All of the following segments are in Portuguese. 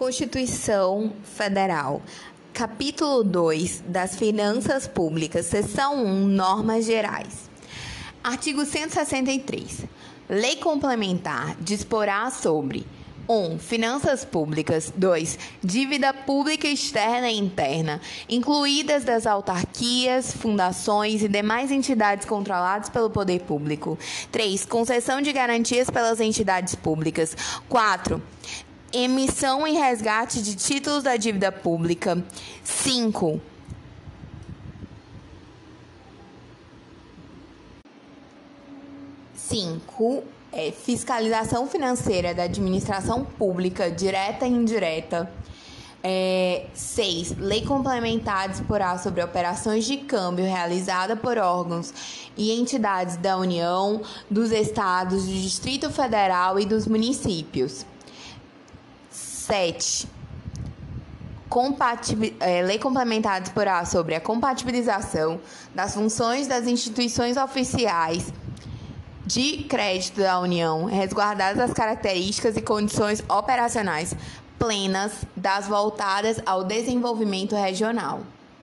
Constituição Federal. Capítulo 2 das Finanças Públicas, seção 1, Normas Gerais. Artigo 163. Lei complementar disporá sobre 1. Finanças públicas. 2. Dívida pública externa e interna, incluídas das autarquias, fundações e demais entidades controladas pelo poder público. 3. Concessão de garantias pelas entidades públicas. 4 emissão e resgate de títulos da dívida pública. 5. Cinco é fiscalização financeira da administração pública, direta e indireta. É, seis, lei complementar disporá sobre operações de câmbio realizada por órgãos e entidades da União, dos estados, do Distrito Federal e dos municípios. 7. É, lei complementar disporá sobre a compatibilização das funções das instituições oficiais de crédito da União, resguardadas as características e condições operacionais plenas das voltadas ao desenvolvimento regional.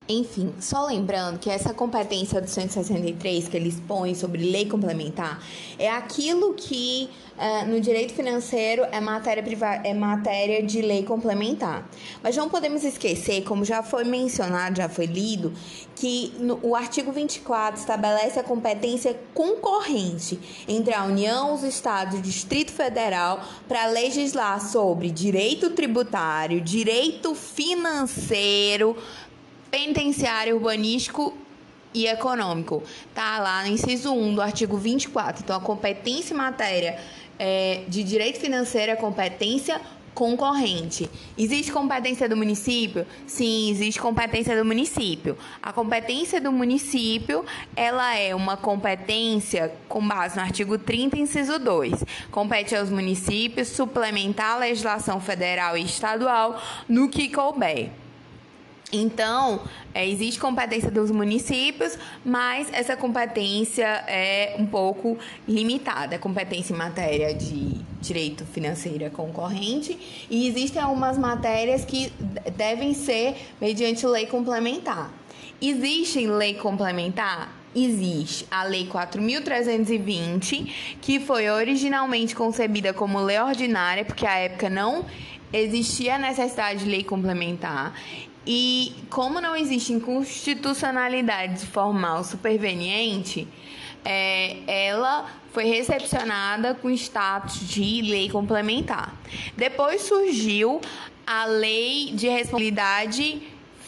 Enfim, só lembrando que essa competência do 163 que eles põem sobre lei complementar é aquilo que é, no direito financeiro é matéria, é matéria de lei complementar. Mas não podemos esquecer, como já foi mencionado, já foi lido, que no, o artigo 24 estabelece a competência concorrente entre a União, os Estados e o Distrito Federal para legislar sobre direito tributário, direito financeiro penitenciário, urbanístico e econômico. Tá lá no inciso 1 do artigo 24. Então, a competência em matéria é, de direito financeiro é competência concorrente. Existe competência do município? Sim, existe competência do município. A competência do município, ela é uma competência com base no artigo 30, inciso 2. Compete aos municípios suplementar a legislação federal e estadual no que couber. Então, é, existe competência dos municípios, mas essa competência é um pouco limitada. A competência em matéria de direito financeiro é concorrente e existem algumas matérias que devem ser mediante lei complementar. Existe lei complementar? Existe a Lei 4.320, que foi originalmente concebida como lei ordinária, porque à época não existia necessidade de lei complementar. E como não existe inconstitucionalidade formal superveniente, é, ela foi recepcionada com status de lei complementar. Depois surgiu a Lei de Responsabilidade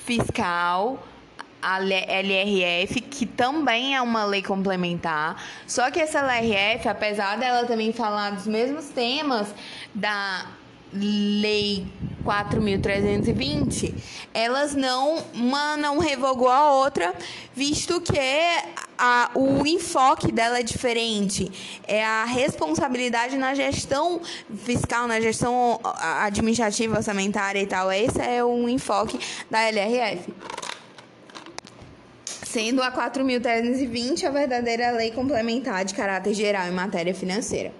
Fiscal, a LRF, que também é uma lei complementar. Só que essa LRF, apesar dela também falar dos mesmos temas da Lei 4.320, elas não, uma não revogou a outra, visto que a, o enfoque dela é diferente. É a responsabilidade na gestão fiscal, na gestão administrativa, orçamentária e tal. Esse é o enfoque da LRF. Sendo a 4.320 a verdadeira lei complementar de caráter geral em matéria financeira.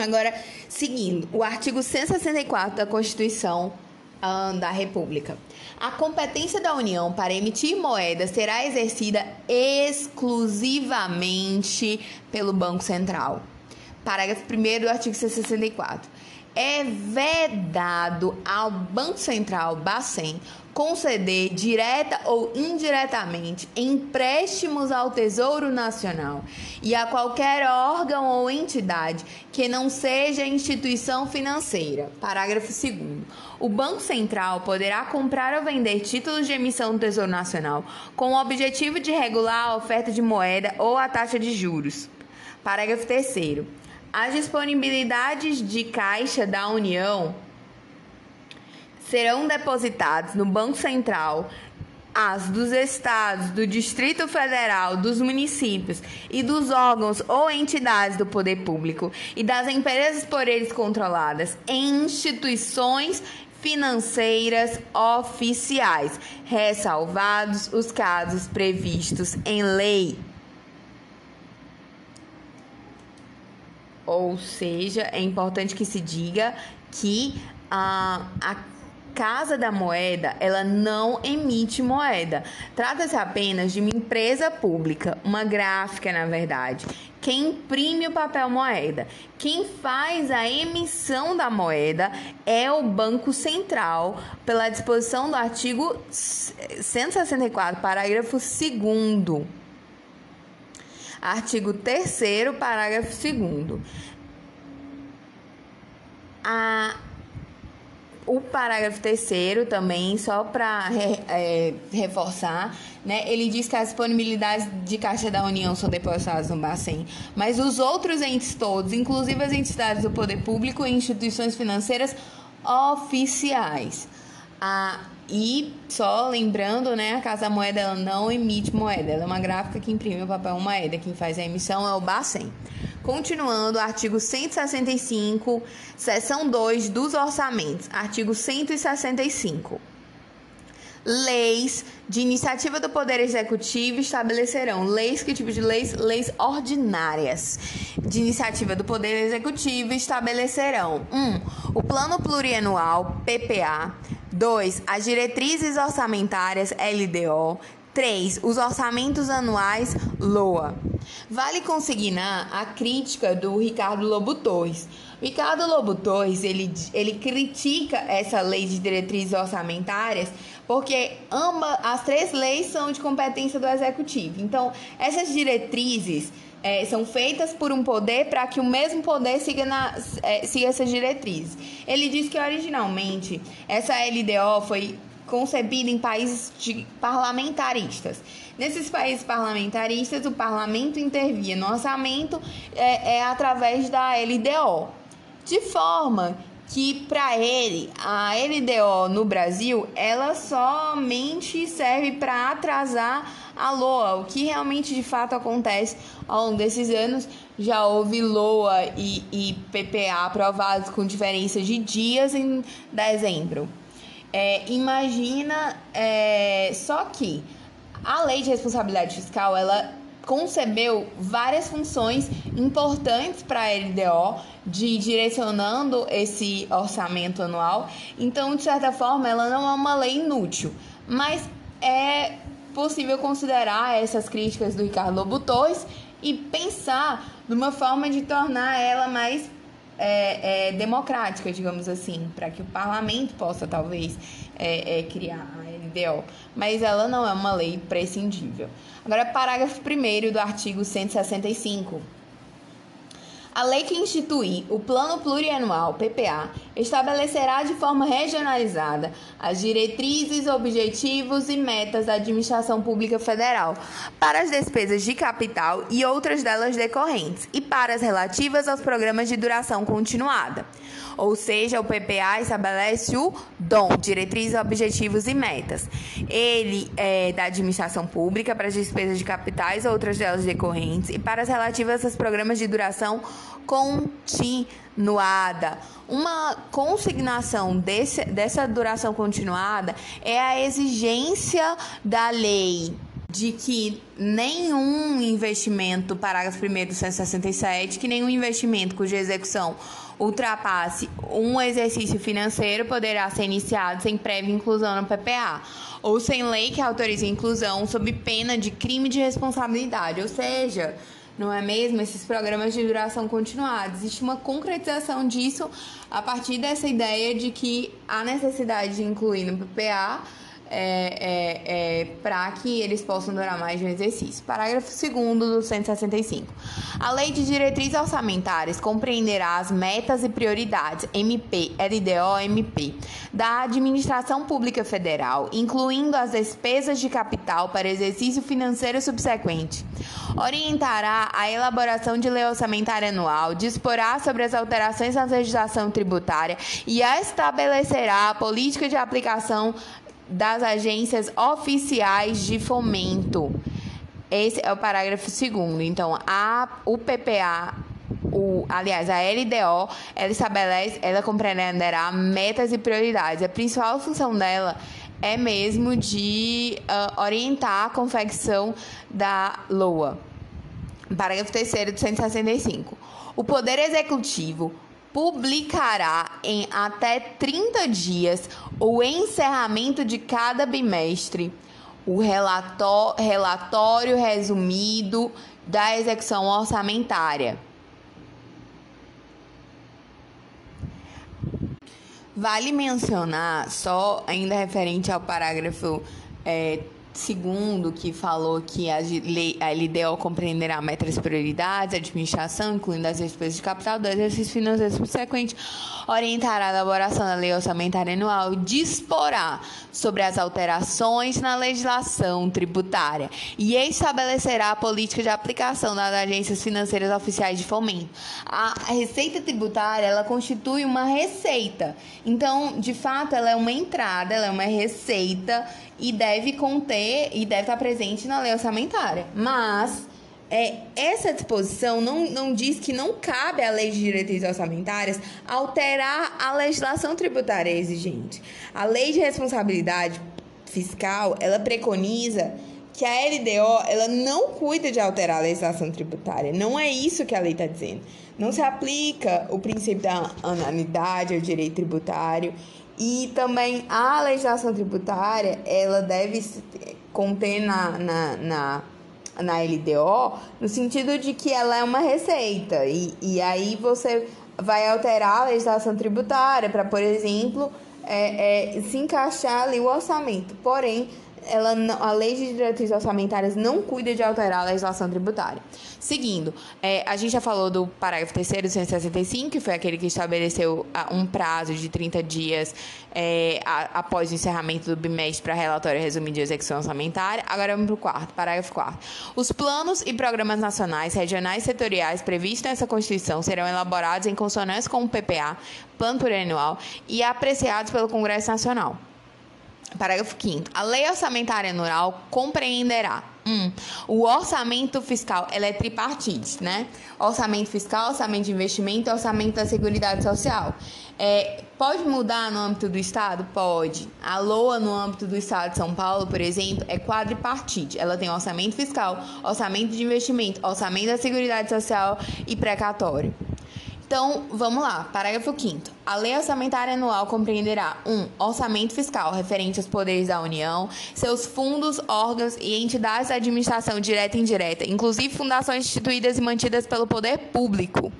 Agora, seguindo, o artigo 164 da Constituição da República. A competência da União para emitir moeda será exercida exclusivamente pelo Banco Central. Parágrafo 1 do artigo 164 é vedado ao Banco Central, Bacen, conceder direta ou indiretamente empréstimos ao Tesouro Nacional e a qualquer órgão ou entidade que não seja instituição financeira. Parágrafo 2 O Banco Central poderá comprar ou vender títulos de emissão do Tesouro Nacional com o objetivo de regular a oferta de moeda ou a taxa de juros. Parágrafo 3 as disponibilidades de caixa da União serão depositadas no Banco Central as dos estados, do Distrito Federal, dos municípios e dos órgãos ou entidades do poder público e das empresas por eles controladas em instituições financeiras oficiais, ressalvados os casos previstos em lei. Ou seja, é importante que se diga que a, a Casa da Moeda, ela não emite moeda. Trata-se apenas de uma empresa pública, uma gráfica, na verdade, que imprime o papel moeda. Quem faz a emissão da moeda é o Banco Central, pela disposição do artigo 164, parágrafo 2 Artigo 3 parágrafo 2 A o parágrafo terceiro também, só para é, reforçar, né, ele diz que as disponibilidades de Caixa da União são depositadas no Bacen, mas os outros entes todos, inclusive as entidades do poder público e instituições financeiras oficiais. Ah, e só lembrando, né, a Casa Moeda ela não emite moeda, ela é uma gráfica que imprime o papel moeda, quem faz a emissão é o Bacen. Continuando, artigo 165, seção 2 dos orçamentos. Artigo 165. Leis de iniciativa do Poder Executivo estabelecerão leis, que tipo de leis? Leis ordinárias de iniciativa do Poder Executivo estabelecerão 1. Um, o Plano Plurianual, PPA. 2. As diretrizes orçamentárias, LDO. 3. Os orçamentos anuais LOA. Vale consignar a crítica do Ricardo Lobo Torres. Ricardo Lobo Torres, ele, ele critica essa lei de diretrizes orçamentárias porque ambas as três leis são de competência do executivo. Então, essas diretrizes é, são feitas por um poder para que o mesmo poder siga, na, é, siga essas diretrizes. Ele diz que originalmente essa LDO foi concebida em países parlamentaristas. Nesses países parlamentaristas, o parlamento intervia no orçamento é, é através da LDO, de forma que para ele a LDO no Brasil ela somente serve para atrasar a LOA, o que realmente de fato acontece ao longo desses anos. Já houve LOA e, e PPA aprovados com diferença de dias em dezembro. É, imagina é, só que a lei de responsabilidade fiscal ela concebeu várias funções importantes para a LDO de direcionando esse orçamento anual. Então, de certa forma, ela não é uma lei inútil, mas é possível considerar essas críticas do Ricardo Lobo Torres e pensar numa forma de tornar ela mais é, é, democrática, digamos assim, para que o parlamento possa talvez é, é criar a LDO, mas ela não é uma lei prescindível. Agora, parágrafo 1 do artigo 165. A lei que institui o Plano Plurianual PPA estabelecerá de forma regionalizada as diretrizes, objetivos e metas da administração pública federal para as despesas de capital e outras delas decorrentes e para as relativas aos programas de duração continuada. Ou seja, o PPA estabelece o DOM, diretrizes, objetivos e metas. Ele é da administração pública para as despesas de capitais ou outras delas decorrentes e para as relativas aos programas de duração continuada. Uma consignação desse, dessa duração continuada é a exigência da lei de que nenhum investimento, parágrafo 1 do 167, que nenhum investimento cuja execução ultrapasse um exercício financeiro poderá ser iniciado sem prévia inclusão no PPA, ou sem lei que autorize a inclusão sob pena de crime de responsabilidade, ou seja, não é mesmo? Esses programas de duração continuada. Existe uma concretização disso a partir dessa ideia de que há necessidade de incluir no PPA é, é, é, para que eles possam durar mais de um exercício. Parágrafo 2 do 165. A Lei de Diretrizes Orçamentárias compreenderá as metas e prioridades MP, LDO, MP da Administração Pública Federal, incluindo as despesas de capital para exercício financeiro subsequente. Orientará a elaboração de lei orçamentária anual, disporá sobre as alterações na legislação tributária e estabelecerá a política de aplicação das agências oficiais de fomento. Esse é o parágrafo segundo. Então, a, o PPA, o, aliás, a LDO, ela estabelece, ela compreenderá metas e prioridades. A principal função dela é mesmo de uh, orientar a confecção da LOA. Parágrafo 3 de 165. O Poder Executivo publicará em até 30 dias o encerramento de cada bimestre, o relatório resumido da execução orçamentária. Vale mencionar, só ainda referente ao parágrafo é, segundo, que falou que a, lei, a LDO compreenderá metas prioridades, administração, incluindo as despesas de capital do exercício financeiro subsequente, orientará a elaboração da lei orçamentária anual e disporá sobre as alterações na legislação tributária e estabelecerá a política de aplicação das agências financeiras oficiais de fomento. A receita tributária, ela constitui uma receita. Então, de fato, ela é uma entrada, ela é uma receita e deve conter e deve estar presente na lei orçamentária. Mas é, essa disposição não, não diz que não cabe à lei de diretrizes orçamentárias alterar a legislação tributária exigente. A lei de responsabilidade fiscal, ela preconiza que a LDO ela não cuida de alterar a legislação tributária. Não é isso que a lei está dizendo. Não se aplica o princípio da anualidade ao direito tributário e também a legislação tributária, ela deve conter na, na, na, na LDO, no sentido de que ela é uma receita. E, e aí você vai alterar a legislação tributária para, por exemplo, é, é, se encaixar ali o orçamento. Porém, ela, a lei de diretrizes orçamentárias não cuida de alterar a legislação tributária. Seguindo, é, a gente já falou do parágrafo 3 do 165, que foi aquele que estabeleceu um prazo de 30 dias é, a, após o encerramento do bimestre para relatório resumido de execução orçamentária. Agora vamos para o quarto, parágrafo 4. Os planos e programas nacionais, regionais e setoriais previstos nessa Constituição serão elaborados em consonância com o PPA, Plano Plurianual, e apreciados pelo Congresso Nacional. Parágrafo 5 A lei orçamentária anual compreenderá 1. Um, o orçamento fiscal, ela é tripartite, né? Orçamento fiscal, orçamento de investimento e orçamento da Seguridade Social. É, pode mudar no âmbito do Estado? Pode. A LOA, no âmbito do Estado de São Paulo, por exemplo, é quadripartite. Ela tem orçamento fiscal, orçamento de investimento, orçamento da Seguridade Social e precatório. Então, vamos lá. Parágrafo 5 A lei orçamentária anual compreenderá 1. Um, orçamento fiscal referente aos poderes da União, seus fundos, órgãos e entidades de administração direta e indireta, inclusive fundações instituídas e mantidas pelo poder público.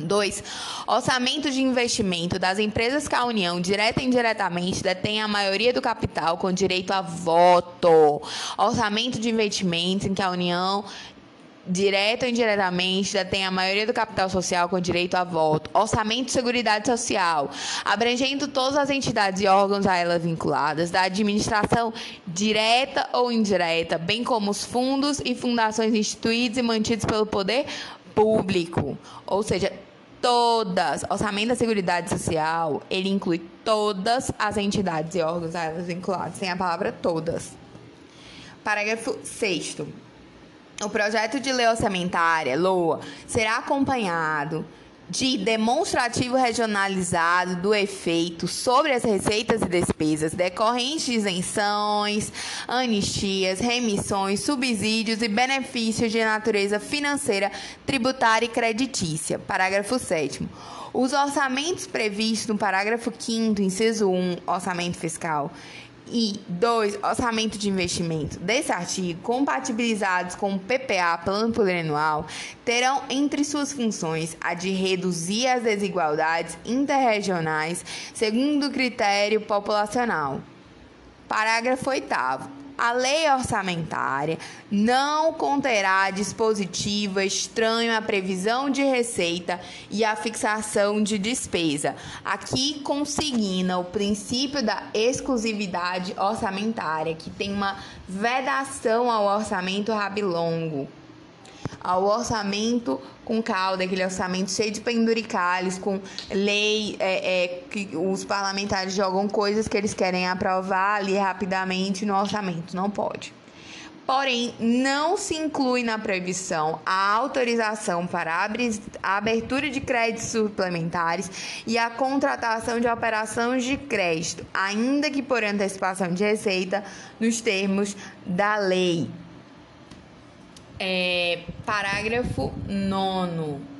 2. Orçamento de investimento das empresas que a União, direta e indiretamente, detém a maioria do capital com direito a voto. Orçamento de investimentos em que a União, direto ou indiretamente, detém a maioria do capital social com direito a voto, orçamento de seguridade social, abrangendo todas as entidades e órgãos a ela vinculadas, da administração direta ou indireta, bem como os fundos e fundações instituídos e mantidos pelo poder público, ou seja, todas, orçamento da Seguridade Social, ele inclui todas as entidades e órgãos a elas vinculadas, sem a palavra todas. Parágrafo 6 o projeto de lei orçamentária, LOA, será acompanhado de demonstrativo regionalizado do efeito sobre as receitas e despesas decorrentes de isenções, anistias, remissões, subsídios e benefícios de natureza financeira, tributária e creditícia. Parágrafo 7 os orçamentos previstos no parágrafo 5 inciso 1, orçamento fiscal, e dois, orçamento de investimento desse artigo, compatibilizados com o PPA, Plano Plurianual, terão entre suas funções a de reduzir as desigualdades interregionais segundo o critério populacional. Parágrafo 8 a lei orçamentária não conterá dispositivo estranho à previsão de receita e à fixação de despesa. Aqui consigna o princípio da exclusividade orçamentária, que tem uma vedação ao orçamento rabilongo ao orçamento com cauda, aquele orçamento cheio de penduricalhos, com lei, é, é, que os parlamentares jogam coisas que eles querem aprovar ali rapidamente no orçamento. Não pode. Porém, não se inclui na previsão a autorização para a abertura de créditos suplementares e a contratação de operações de crédito, ainda que por antecipação de receita, nos termos da lei. É, parágrafo 9.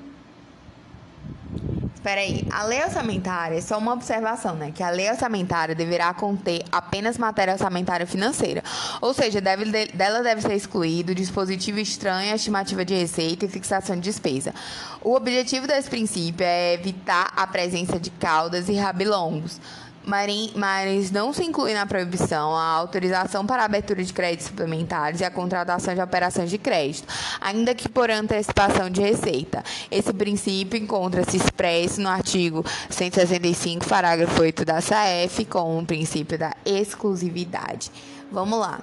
Peraí, a lei orçamentária só uma observação, né? Que a lei orçamentária deverá conter apenas matéria orçamentária financeira. Ou seja, deve, dela deve ser excluído dispositivo estranho, estimativa de receita e fixação de despesa. O objetivo desse princípio é evitar a presença de caudas e rabilongos mas não se inclui na proibição a autorização para a abertura de créditos suplementares e a contratação de operações de crédito, ainda que por antecipação de receita. Esse princípio encontra-se expresso no artigo 165, parágrafo 8 da SAF, com o princípio da exclusividade. Vamos lá.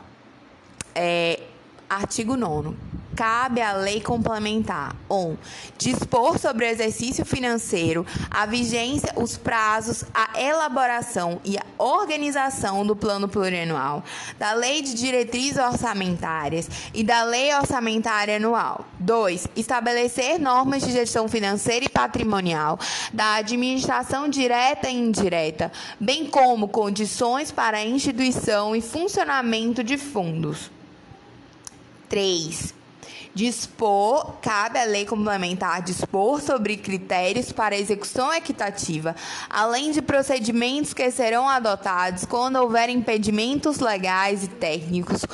É, artigo 9 cabe à lei complementar 1. Um, dispor sobre o exercício financeiro, a vigência, os prazos, a elaboração e a organização do plano plurianual, da lei de diretrizes orçamentárias e da lei orçamentária anual. 2. Estabelecer normas de gestão financeira e patrimonial, da administração direta e indireta, bem como condições para a instituição e funcionamento de fundos. 3 Dispor, cabe à lei complementar dispor sobre critérios para execução equitativa, além de procedimentos que serão adotados quando houver impedimentos legais e técnicos,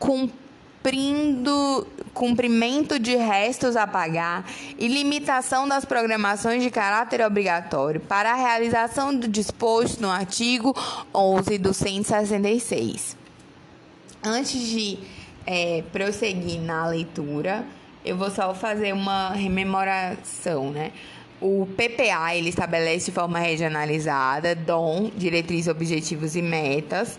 cumprindo cumprimento de restos a pagar e limitação das programações de caráter obrigatório para a realização do disposto no artigo 11 do 166. Antes de é, prosseguir na leitura, eu vou só fazer uma rememoração, né? O PPA ele estabelece de forma regionalizada DOM, diretrizes, objetivos e metas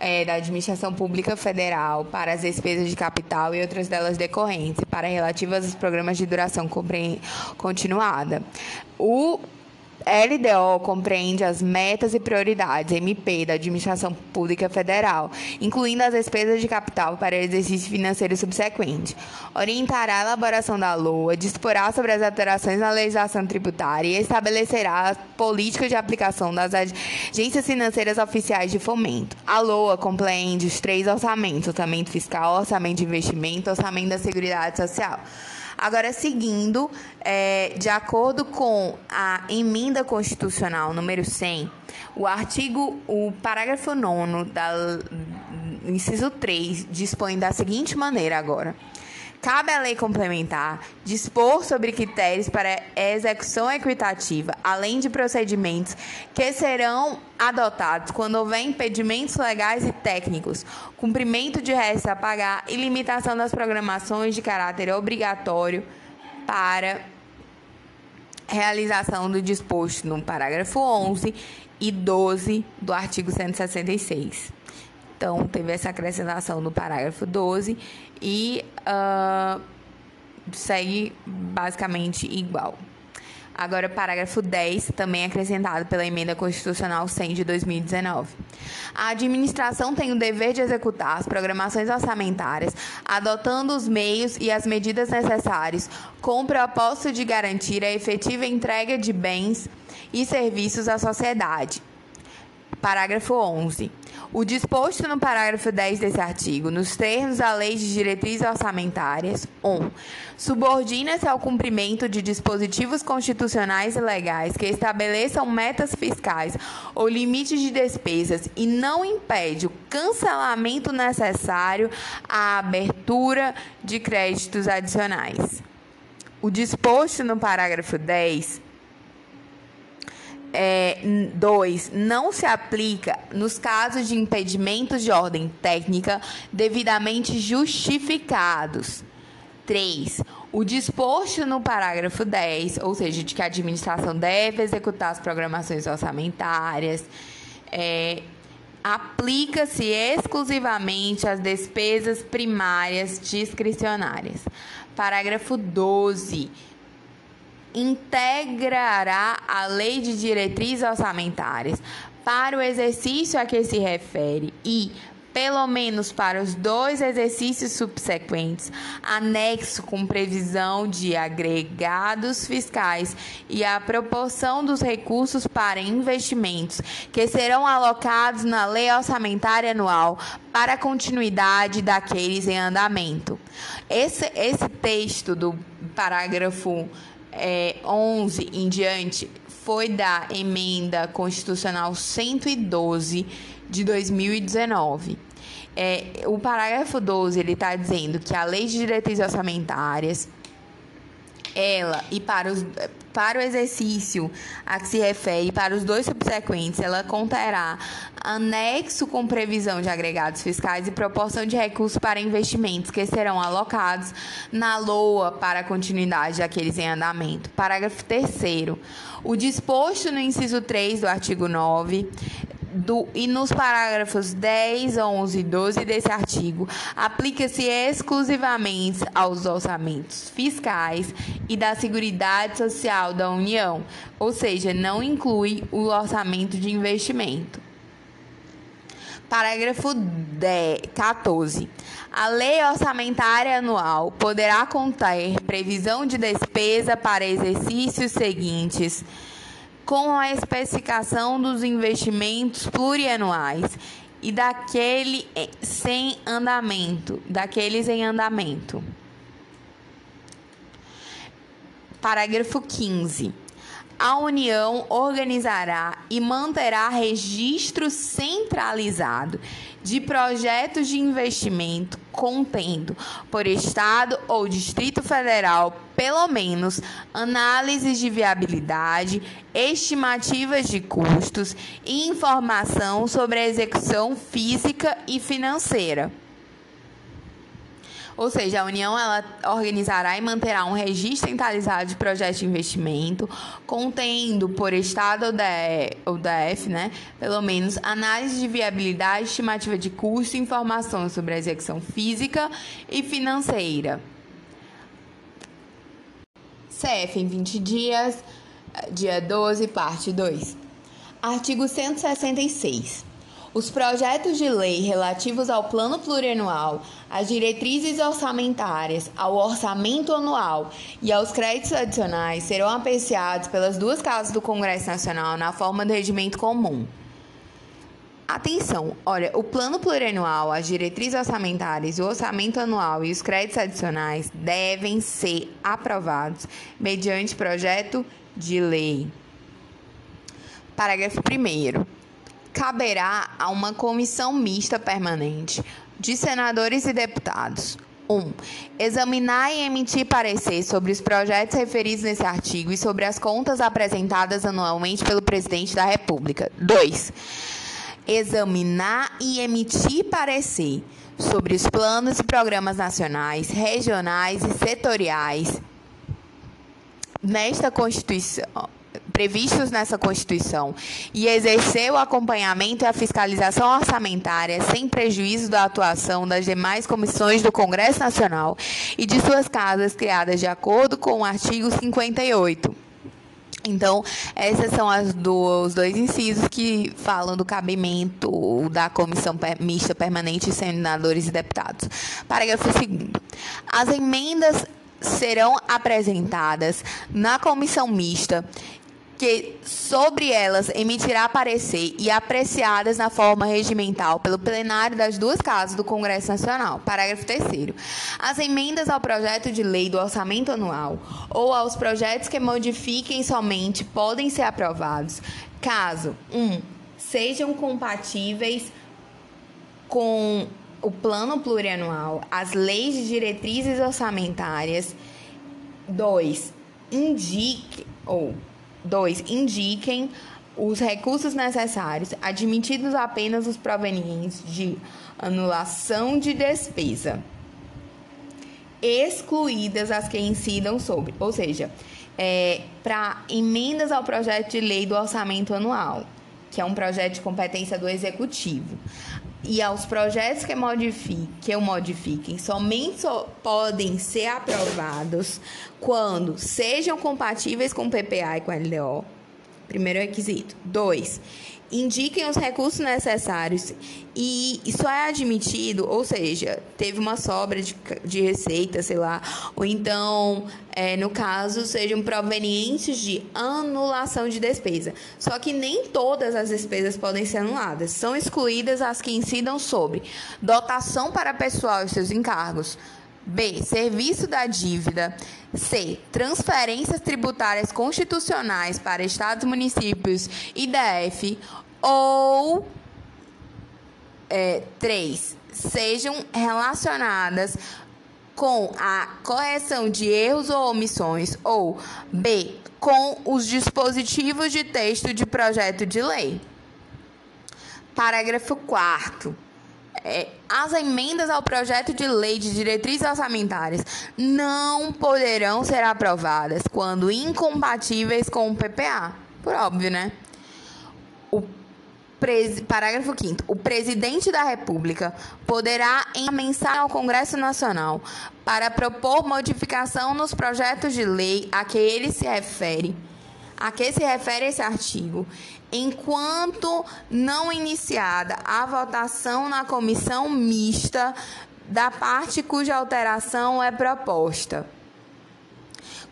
é, da administração pública federal para as despesas de capital e outras delas decorrentes, para relativas aos programas de duração continuada. O LDO compreende as metas e prioridades MP da Administração Pública Federal, incluindo as despesas de capital para exercício financeiro subsequente. Orientará a elaboração da LOA, disporá sobre as alterações na legislação tributária e estabelecerá as políticas de aplicação das agências financeiras oficiais de fomento. A LOA compreende os três orçamentos: orçamento fiscal, orçamento de investimento orçamento da Seguridade Social. Agora, seguindo, é, de acordo com a emenda constitucional número 100, o artigo, o parágrafo 9 da inciso 3 dispõe da seguinte maneira agora. Cabe à lei complementar dispor sobre critérios para execução equitativa, além de procedimentos que serão adotados quando houver impedimentos legais e técnicos, cumprimento de restos a pagar e limitação das programações de caráter obrigatório para realização do disposto no parágrafo 11 e 12 do artigo 166. Então, teve essa acrescentação no parágrafo 12 e uh, segue basicamente igual. Agora, parágrafo 10, também acrescentado pela Emenda Constitucional 100 de 2019. A administração tem o dever de executar as programações orçamentárias, adotando os meios e as medidas necessários, com o propósito de garantir a efetiva entrega de bens e serviços à sociedade. Parágrafo 11. O disposto no parágrafo 10 desse artigo, nos termos da Lei de Diretrizes Orçamentárias, 1. Subordina-se ao cumprimento de dispositivos constitucionais e legais que estabeleçam metas fiscais ou limites de despesas e não impede o cancelamento necessário à abertura de créditos adicionais. O disposto no parágrafo 10 2. É, não se aplica nos casos de impedimentos de ordem técnica devidamente justificados. 3. O disposto no parágrafo 10, ou seja, de que a administração deve executar as programações orçamentárias, é, aplica-se exclusivamente às despesas primárias discricionárias. Parágrafo 12 integrará a Lei de Diretrizes Orçamentárias para o exercício a que se refere e, pelo menos para os dois exercícios subsequentes, anexo com previsão de agregados fiscais e a proporção dos recursos para investimentos que serão alocados na Lei Orçamentária Anual para a continuidade daqueles em andamento. Esse, esse texto do parágrafo é, 11 em diante foi da emenda constitucional 112 de 2019. É, o parágrafo 12 ele está dizendo que a lei de diretrizes orçamentárias ela e para, os, para o exercício a que se refere, para os dois subsequentes, ela conterá anexo com previsão de agregados fiscais e proporção de recursos para investimentos que serão alocados na LOA para a continuidade daqueles em andamento. Parágrafo 3 o disposto no inciso 3 do artigo 9 do, e nos parágrafos 10, 11 e 12 desse artigo, aplica-se exclusivamente aos orçamentos fiscais e da Seguridade Social da União, ou seja, não inclui o orçamento de investimento. Parágrafo 10, 14. A lei orçamentária anual poderá conter previsão de despesa para exercícios seguintes com a especificação dos investimentos plurianuais e daquele sem andamento, daqueles em andamento. Parágrafo 15. A União organizará e manterá registro centralizado de projetos de investimento contendo, por Estado ou Distrito Federal, pelo menos análises de viabilidade, estimativas de custos e informação sobre a execução física e financeira. Ou seja, a União ela organizará e manterá um registro centralizado de projetos de investimento, contendo por Estado ou DF, né, pelo menos análise de viabilidade, estimativa de custo informações sobre a execução física e financeira. CF em 20 dias, dia 12, parte 2. Artigo 166. Os projetos de lei relativos ao plano plurianual, às diretrizes orçamentárias, ao orçamento anual e aos créditos adicionais serão apreciados pelas duas casas do Congresso Nacional na forma de regimento comum. Atenção, olha, o plano plurianual, as diretrizes orçamentárias, o orçamento anual e os créditos adicionais devem ser aprovados mediante projeto de lei. Parágrafo 1 caberá a uma comissão mista permanente de senadores e deputados. 1. Um, examinar e emitir parecer sobre os projetos referidos nesse artigo e sobre as contas apresentadas anualmente pelo presidente da República. 2. Examinar e emitir parecer sobre os planos e programas nacionais, regionais e setoriais nesta Constituição previstos nessa Constituição e exercer o acompanhamento e a fiscalização orçamentária sem prejuízo da atuação das demais comissões do Congresso Nacional e de suas casas criadas de acordo com o artigo 58. Então, esses são os dois incisos que falam do cabimento da comissão mista permanente, senadores e deputados. Parágrafo 2. As emendas serão apresentadas na comissão mista que sobre elas emitirá parecer e apreciadas na forma regimental pelo plenário das duas casas do Congresso Nacional. Parágrafo 3 As emendas ao projeto de lei do orçamento anual ou aos projetos que modifiquem somente podem ser aprovados caso 1. Um, sejam compatíveis com o plano plurianual, as leis de diretrizes orçamentárias. 2. Indique ou 2. Indiquem os recursos necessários, admitidos apenas os provenientes de anulação de despesa, excluídas as que incidam sobre, ou seja, é, para emendas ao projeto de lei do orçamento anual, que é um projeto de competência do executivo, e aos projetos que, modifiquem, que o modifiquem somente so, podem ser aprovados quando sejam compatíveis com o PPA e com a LDO. Primeiro requisito. Dois, indiquem os recursos necessários e isso é admitido, ou seja, teve uma sobra de, de receita, sei lá, ou então, é, no caso, sejam provenientes de anulação de despesa. Só que nem todas as despesas podem ser anuladas, são excluídas as que incidam sobre dotação para pessoal e seus encargos, B. Serviço da dívida. C. Transferências tributárias constitucionais para estados, municípios e DF. Ou é, 3. Sejam relacionadas com a correção de erros ou omissões. Ou B. Com os dispositivos de texto de projeto de lei. Parágrafo 4 é, as emendas ao projeto de lei de diretrizes orçamentárias não poderão ser aprovadas quando incompatíveis com o PPA. Por óbvio, né? O Parágrafo 5 O presidente da República poderá encaminhar ao Congresso Nacional para propor modificação nos projetos de lei a que ele se refere a que se refere esse artigo, enquanto não iniciada a votação na comissão mista da parte cuja alteração é proposta.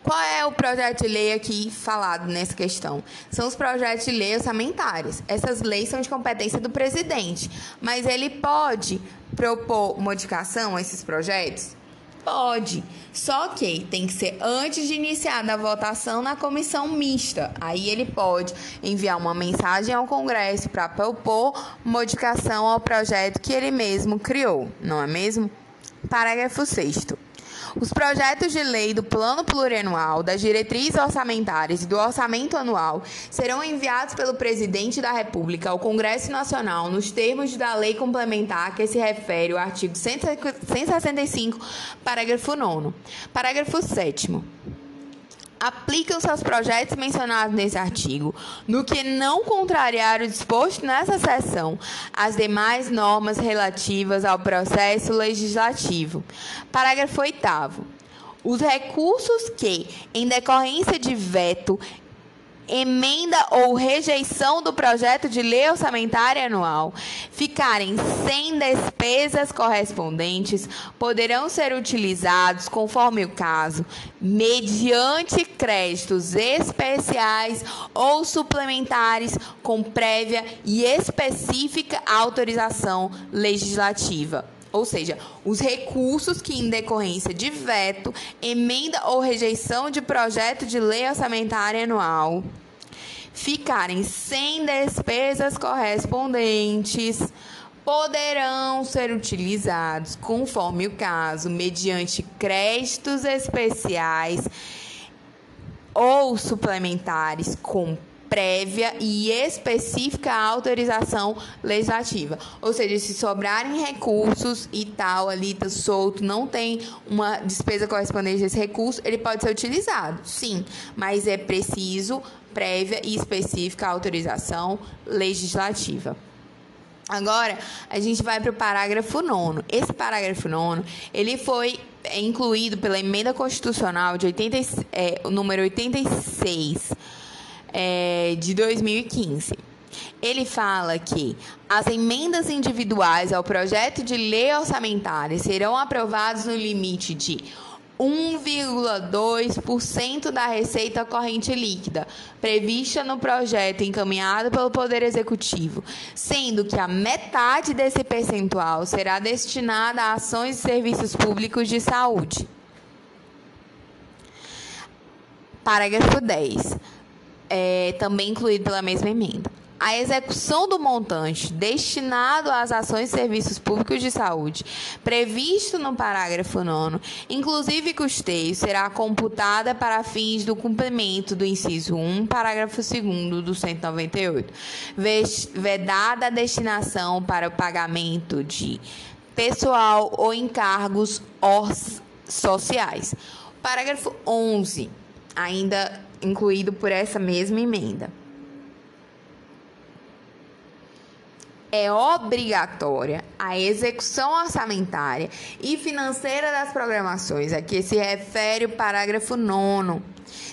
Qual é o projeto de lei aqui falado nessa questão? São os projetos de lei orçamentários. Essas leis são de competência do presidente, mas ele pode propor modificação a esses projetos? Pode. Só que tem que ser antes de iniciar a votação na comissão mista. Aí ele pode enviar uma mensagem ao Congresso para propor modificação ao projeto que ele mesmo criou, não é mesmo? Parágrafo 6. Os projetos de lei do Plano Plurianual, das diretrizes orçamentárias e do orçamento anual serão enviados pelo Presidente da República ao Congresso Nacional nos termos da lei complementar que se refere o artigo 165, parágrafo 9. Parágrafo 7 aplicam-se aos projetos mencionados nesse artigo, no que não contrariar o disposto nessa seção, as demais normas relativas ao processo legislativo. Parágrafo 8 os recursos que, em decorrência de veto, emenda ou rejeição do projeto de lei orçamentária anual ficarem sem despesas correspondentes, poderão ser utilizados, conforme o caso, mediante créditos especiais ou suplementares com prévia e específica autorização legislativa. Ou seja, os recursos que, em decorrência de veto, emenda ou rejeição de projeto de lei orçamentária anual, ficarem sem despesas correspondentes, poderão ser utilizados, conforme o caso, mediante créditos especiais ou suplementares com prévia e específica autorização legislativa. Ou seja, se sobrarem recursos e tal ali tá solto, não tem uma despesa correspondente a esse recurso, ele pode ser utilizado, sim, mas é preciso prévia e específica autorização legislativa. Agora, a gente vai para o parágrafo 9. Esse parágrafo 9, ele foi incluído pela emenda constitucional de 80, é, número 86 é, de 2015. Ele fala que as emendas individuais ao projeto de lei orçamentária serão aprovadas no limite de 1,2% da receita corrente líquida prevista no projeto encaminhado pelo Poder Executivo, sendo que a metade desse percentual será destinada a ações e serviços públicos de saúde. Parágrafo 10 é, também incluído pela mesma emenda. A execução do montante destinado às ações e serviços públicos de saúde, previsto no parágrafo 9, inclusive custeio, será computada para fins do cumprimento do inciso 1, parágrafo 2 do 198, vedada a destinação para o pagamento de pessoal ou encargos sociais. Parágrafo 11, ainda incluído por essa mesma emenda. é obrigatória a execução orçamentária e financeira das programações, a que se refere o parágrafo 9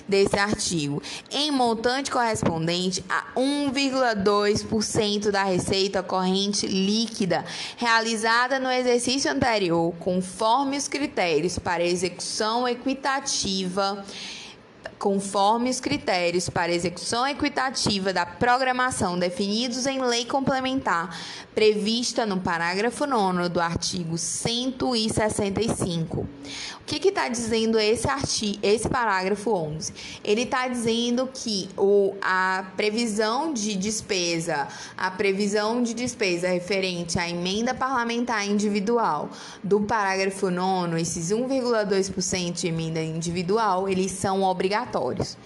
desse artigo, em montante correspondente a 1,2% da receita corrente líquida realizada no exercício anterior, conforme os critérios para execução equitativa conforme os critérios para execução equitativa da programação definidos em lei complementar prevista no parágrafo 9 do artigo 165. O que está dizendo esse, artigo, esse parágrafo 11? Ele está dizendo que o, a previsão de despesa, a previsão de despesa referente à emenda parlamentar individual do parágrafo 9, esses 1,2% de emenda individual, eles são obrigatórios.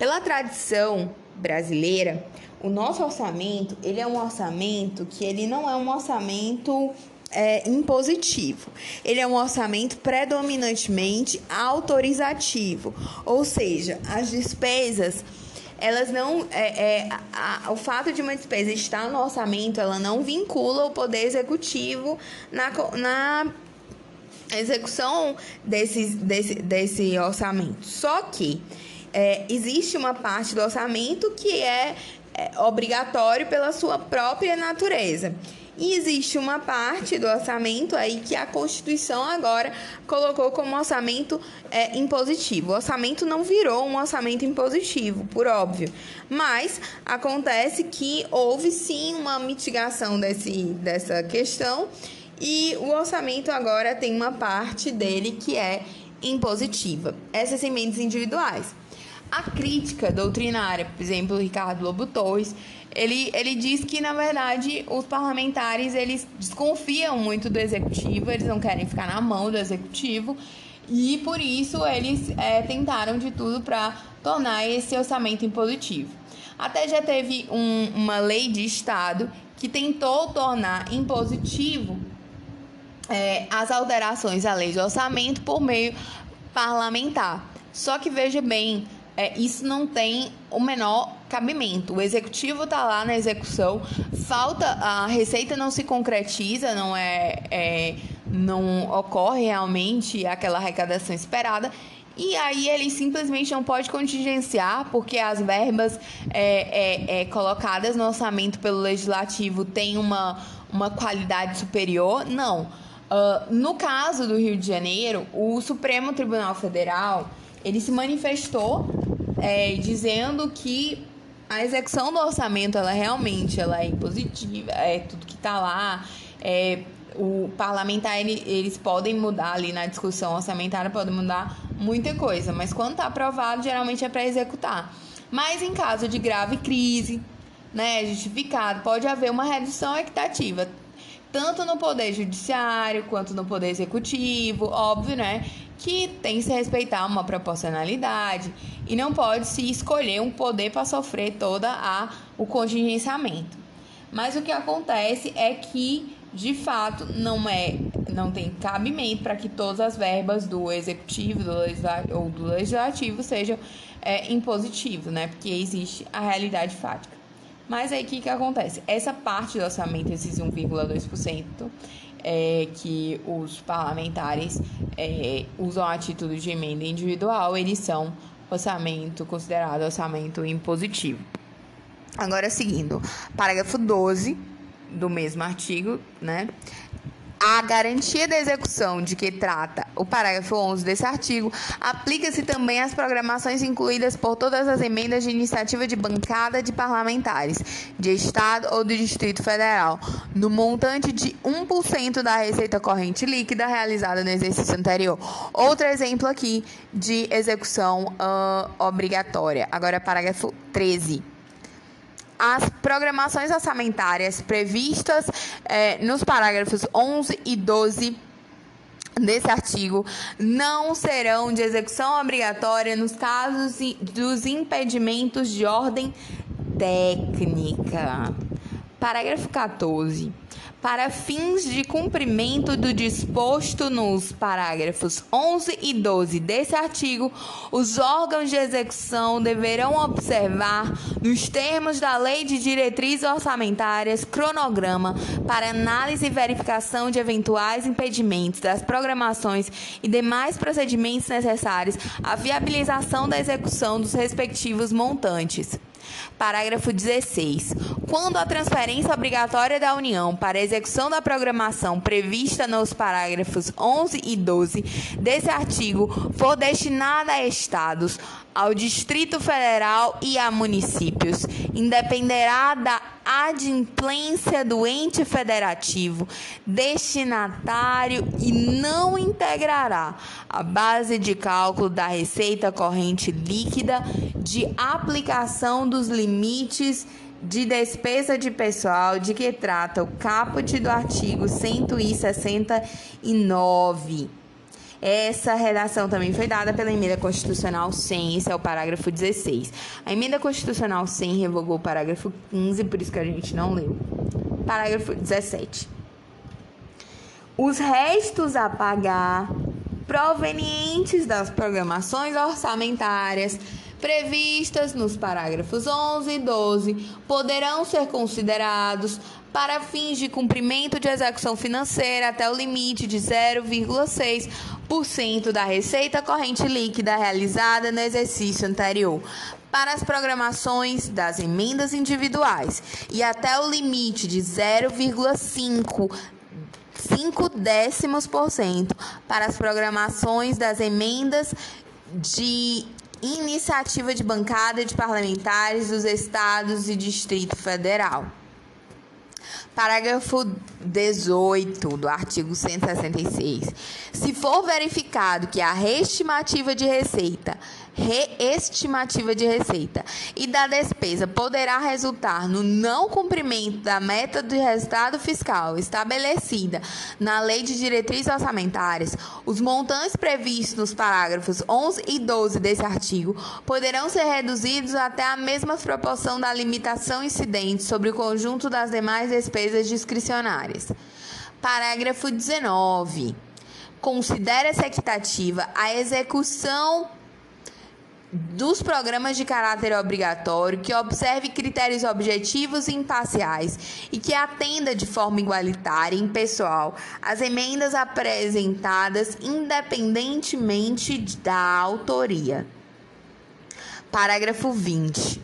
Pela tradição brasileira, o nosso orçamento, ele é um orçamento que ele não é um orçamento é, impositivo. Ele é um orçamento predominantemente autorizativo, ou seja, as despesas elas não é, é a, a, o fato de uma despesa estar no orçamento ela não vincula o poder executivo na, na execução desse, desse, desse orçamento. Só que é, existe uma parte do orçamento que é, é obrigatório pela sua própria natureza e existe uma parte do orçamento aí que a Constituição agora colocou como orçamento é, impositivo. O orçamento não virou um orçamento impositivo, por óbvio. Mas acontece que houve sim uma mitigação desse, dessa questão e o orçamento agora tem uma parte dele que é impositiva. Essas emendas individuais. A crítica doutrinária, por exemplo, Ricardo Lobo Torres, ele, ele diz que, na verdade, os parlamentares eles desconfiam muito do executivo, eles não querem ficar na mão do executivo e, por isso, eles é, tentaram de tudo para tornar esse orçamento impositivo. Até já teve um, uma lei de Estado que tentou tornar impositivo é, as alterações à lei de orçamento por meio parlamentar. Só que veja bem, é, isso não tem o menor cabimento. O executivo está lá na execução, falta a receita não se concretiza, não é, é não ocorre realmente aquela arrecadação esperada. E aí ele simplesmente não pode contingenciar, porque as verbas é, é, é, colocadas no orçamento pelo legislativo têm uma, uma qualidade superior. Não. Uh, no caso do Rio de Janeiro, o Supremo Tribunal Federal ele se manifestou é, dizendo que a execução do orçamento ela realmente ela é impositiva, é tudo que está lá. É, o parlamentar ele, eles podem mudar ali na discussão orçamentária, podem mudar muita coisa, mas quando está aprovado, geralmente é para executar. Mas em caso de grave crise, né, justificado, pode haver uma redução equitativa tanto no poder judiciário quanto no poder executivo, óbvio, né? Que tem que se respeitar uma proporcionalidade e não pode se escolher um poder para sofrer toda a o contingenciamento. Mas o que acontece é que de fato não é não tem cabimento para que todas as verbas do executivo do ou do legislativo sejam é, impositivos, né? Porque existe a realidade fática. Mas aí o que, que acontece? Essa parte do orçamento, esses 1,2%, é, que os parlamentares é, usam a título de emenda individual, eles são orçamento considerado orçamento impositivo. Agora, seguindo, parágrafo 12 do mesmo artigo, né? A garantia da execução de que trata o parágrafo 11 desse artigo aplica-se também às programações incluídas por todas as emendas de iniciativa de bancada de parlamentares, de Estado ou do Distrito Federal, no montante de 1% da receita corrente líquida realizada no exercício anterior. Outro exemplo aqui de execução uh, obrigatória. Agora, parágrafo 13 as programações orçamentárias previstas é, nos parágrafos 11 e 12 desse artigo não serão de execução obrigatória nos casos dos impedimentos de ordem técnica. Parágrafo 14 para fins de cumprimento do disposto nos parágrafos 11 e 12 desse artigo, os órgãos de execução deverão observar, nos termos da Lei de Diretrizes Orçamentárias, cronograma para análise e verificação de eventuais impedimentos das programações e demais procedimentos necessários à viabilização da execução dos respectivos montantes. Parágrafo 16. Quando a transferência obrigatória da União para a execução da programação prevista nos parágrafos 11 e 12 desse artigo for destinada a estados, ao Distrito Federal e a municípios, independerá da adimplência do ente federativo destinatário e não integrará a base de cálculo da receita corrente líquida de aplicação dos limites de despesa de pessoal de que trata o caput do artigo 169. Essa redação também foi dada pela Emenda Constitucional 100, esse é o parágrafo 16. A Emenda Constitucional 100 revogou o parágrafo 15, por isso que a gente não leu. Parágrafo 17. Os restos a pagar provenientes das programações orçamentárias previstas nos parágrafos 11 e 12 poderão ser considerados para fins de cumprimento de execução financeira até o limite de 0,6% da receita corrente líquida realizada no exercício anterior, para as programações das emendas individuais e até o limite de 0,5 5 décimos por cento para as programações das emendas de iniciativa de bancada de parlamentares dos estados e Distrito Federal. Parágrafo 18 do artigo 166. Se for verificado que a reestimativa de receita reestimativa de receita e da despesa poderá resultar no não cumprimento da meta de resultado fiscal estabelecida na Lei de Diretrizes Orçamentárias, os montantes previstos nos parágrafos 11 e 12 desse artigo poderão ser reduzidos até a mesma proporção da limitação incidente sobre o conjunto das demais despesas discricionárias. Parágrafo 19. Considera-se equitativa a execução dos programas de caráter obrigatório que observe critérios objetivos e imparciais e que atenda de forma igualitária e impessoal as emendas apresentadas independentemente da autoria. Parágrafo 20.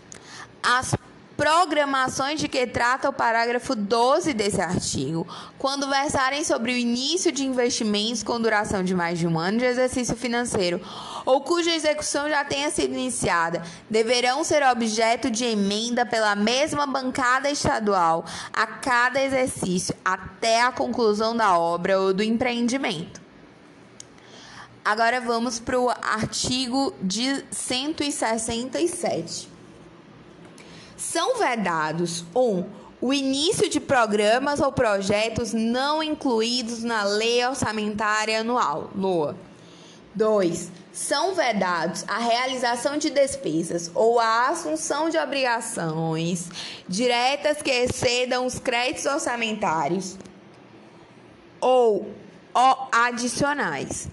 As programações de que trata o parágrafo 12 desse artigo, quando versarem sobre o início de investimentos com duração de mais de um ano de exercício financeiro ou cuja execução já tenha sido iniciada, deverão ser objeto de emenda pela mesma bancada estadual a cada exercício até a conclusão da obra ou do empreendimento. Agora vamos para o artigo de 167 são vedados 1. Um, o início de programas ou projetos não incluídos na Lei Orçamentária Anual, LOA. 2. São vedados a realização de despesas ou a assunção de obrigações diretas que excedam os créditos orçamentários ou adicionais.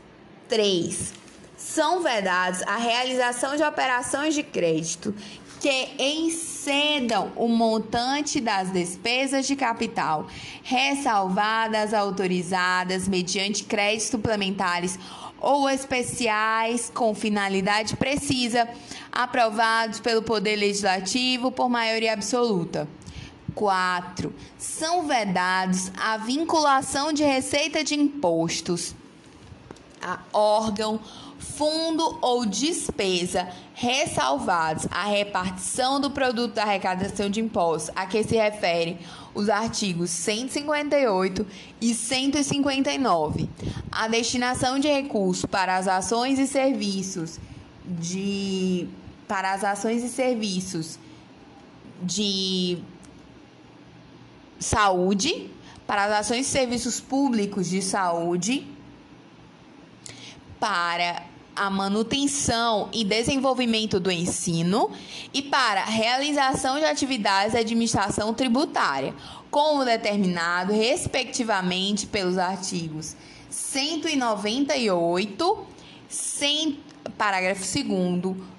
3. São vedados a realização de operações de crédito que excedam o montante das despesas de capital, ressalvadas autorizadas mediante créditos suplementares ou especiais com finalidade precisa, aprovados pelo Poder Legislativo por maioria absoluta. 4. São vedados a vinculação de receita de impostos a órgão fundo ou despesa ressalvados a repartição do produto da arrecadação de impostos a que se refere os artigos 158 e 159. A destinação de recursos para as ações e serviços de para as ações e serviços de saúde, para as ações e serviços públicos de saúde, para a manutenção e desenvolvimento do ensino e para realização de atividades de administração tributária, como determinado respectivamente pelos artigos 198, 100, parágrafo 2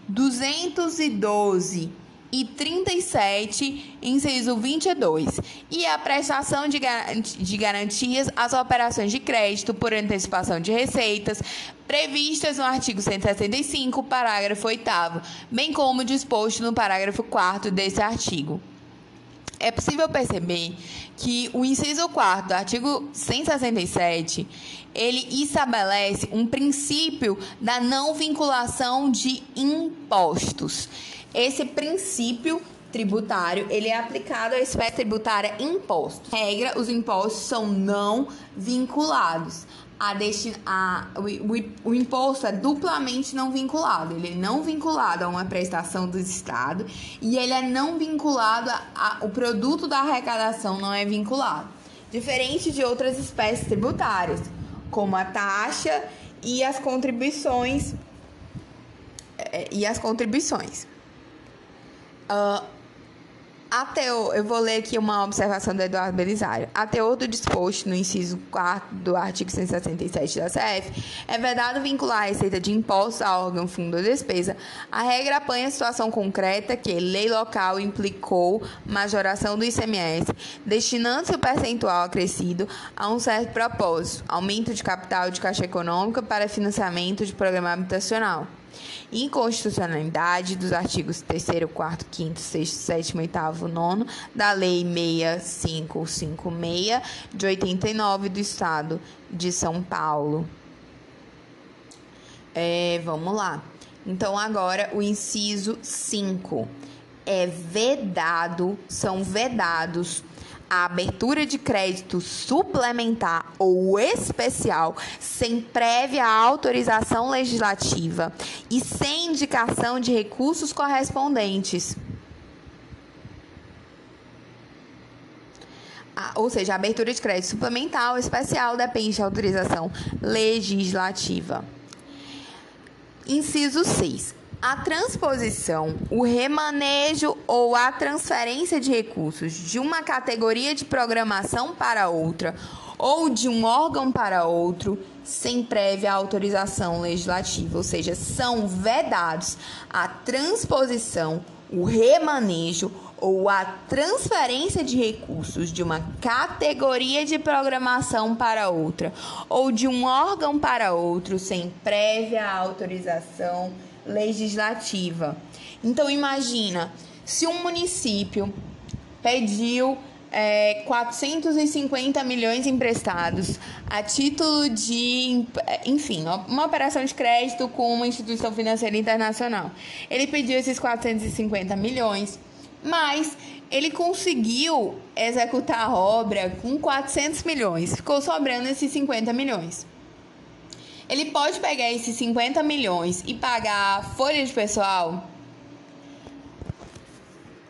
212 e 37, inciso 22, e a prestação de, de garantias às operações de crédito por antecipação de receitas previstas no artigo 165, parágrafo 8, bem como disposto no parágrafo 4 desse artigo. É possível perceber que o inciso 4 do artigo 167, ele estabelece um princípio da não vinculação de impostos. Esse princípio tributário, ele é aplicado à esfera tributária impostos. Regra, os impostos são não vinculados. A destin... a... O, o, o, imposto é duplamente não vinculado. Ele é não vinculado a uma prestação do Estado e ele é não vinculado a, o produto da arrecadação não é vinculado. Diferente de outras espécies tributárias, como a taxa e as contribuições é, e as contribuições. Uh, a teor, eu vou ler aqui uma observação do Eduardo Belisário. A teor do disposto no inciso 4 do artigo 167 da CF, é vedado vincular a receita de impostos a órgão, fundo ou despesa. A regra apanha a situação concreta que lei local implicou majoração do ICMS, destinando-se o percentual acrescido a um certo propósito, aumento de capital de caixa econômica para financiamento de programa habitacional inconstitucionalidade dos artigos 3 4 5 6 7 8 9 da Lei 6556 de 89 do Estado de São Paulo. É, vamos lá. Então, agora o inciso 5. É vedado, são vedados a abertura de crédito suplementar ou especial sem prévia autorização legislativa e sem indicação de recursos correspondentes. ou seja, a abertura de crédito suplementar ou especial depende de autorização legislativa. Inciso 6. A transposição, o remanejo ou a transferência de recursos de uma categoria de programação para outra ou de um órgão para outro sem prévia autorização legislativa, ou seja, são vedados a transposição, o remanejo ou a transferência de recursos de uma categoria de programação para outra ou de um órgão para outro sem prévia autorização legislativa legislativa. Então imagina, se um município pediu é, 450 milhões emprestados a título de, enfim, uma operação de crédito com uma instituição financeira internacional. Ele pediu esses 450 milhões, mas ele conseguiu executar a obra com 400 milhões, ficou sobrando esses 50 milhões. Ele pode pegar esses 50 milhões e pagar folha de pessoal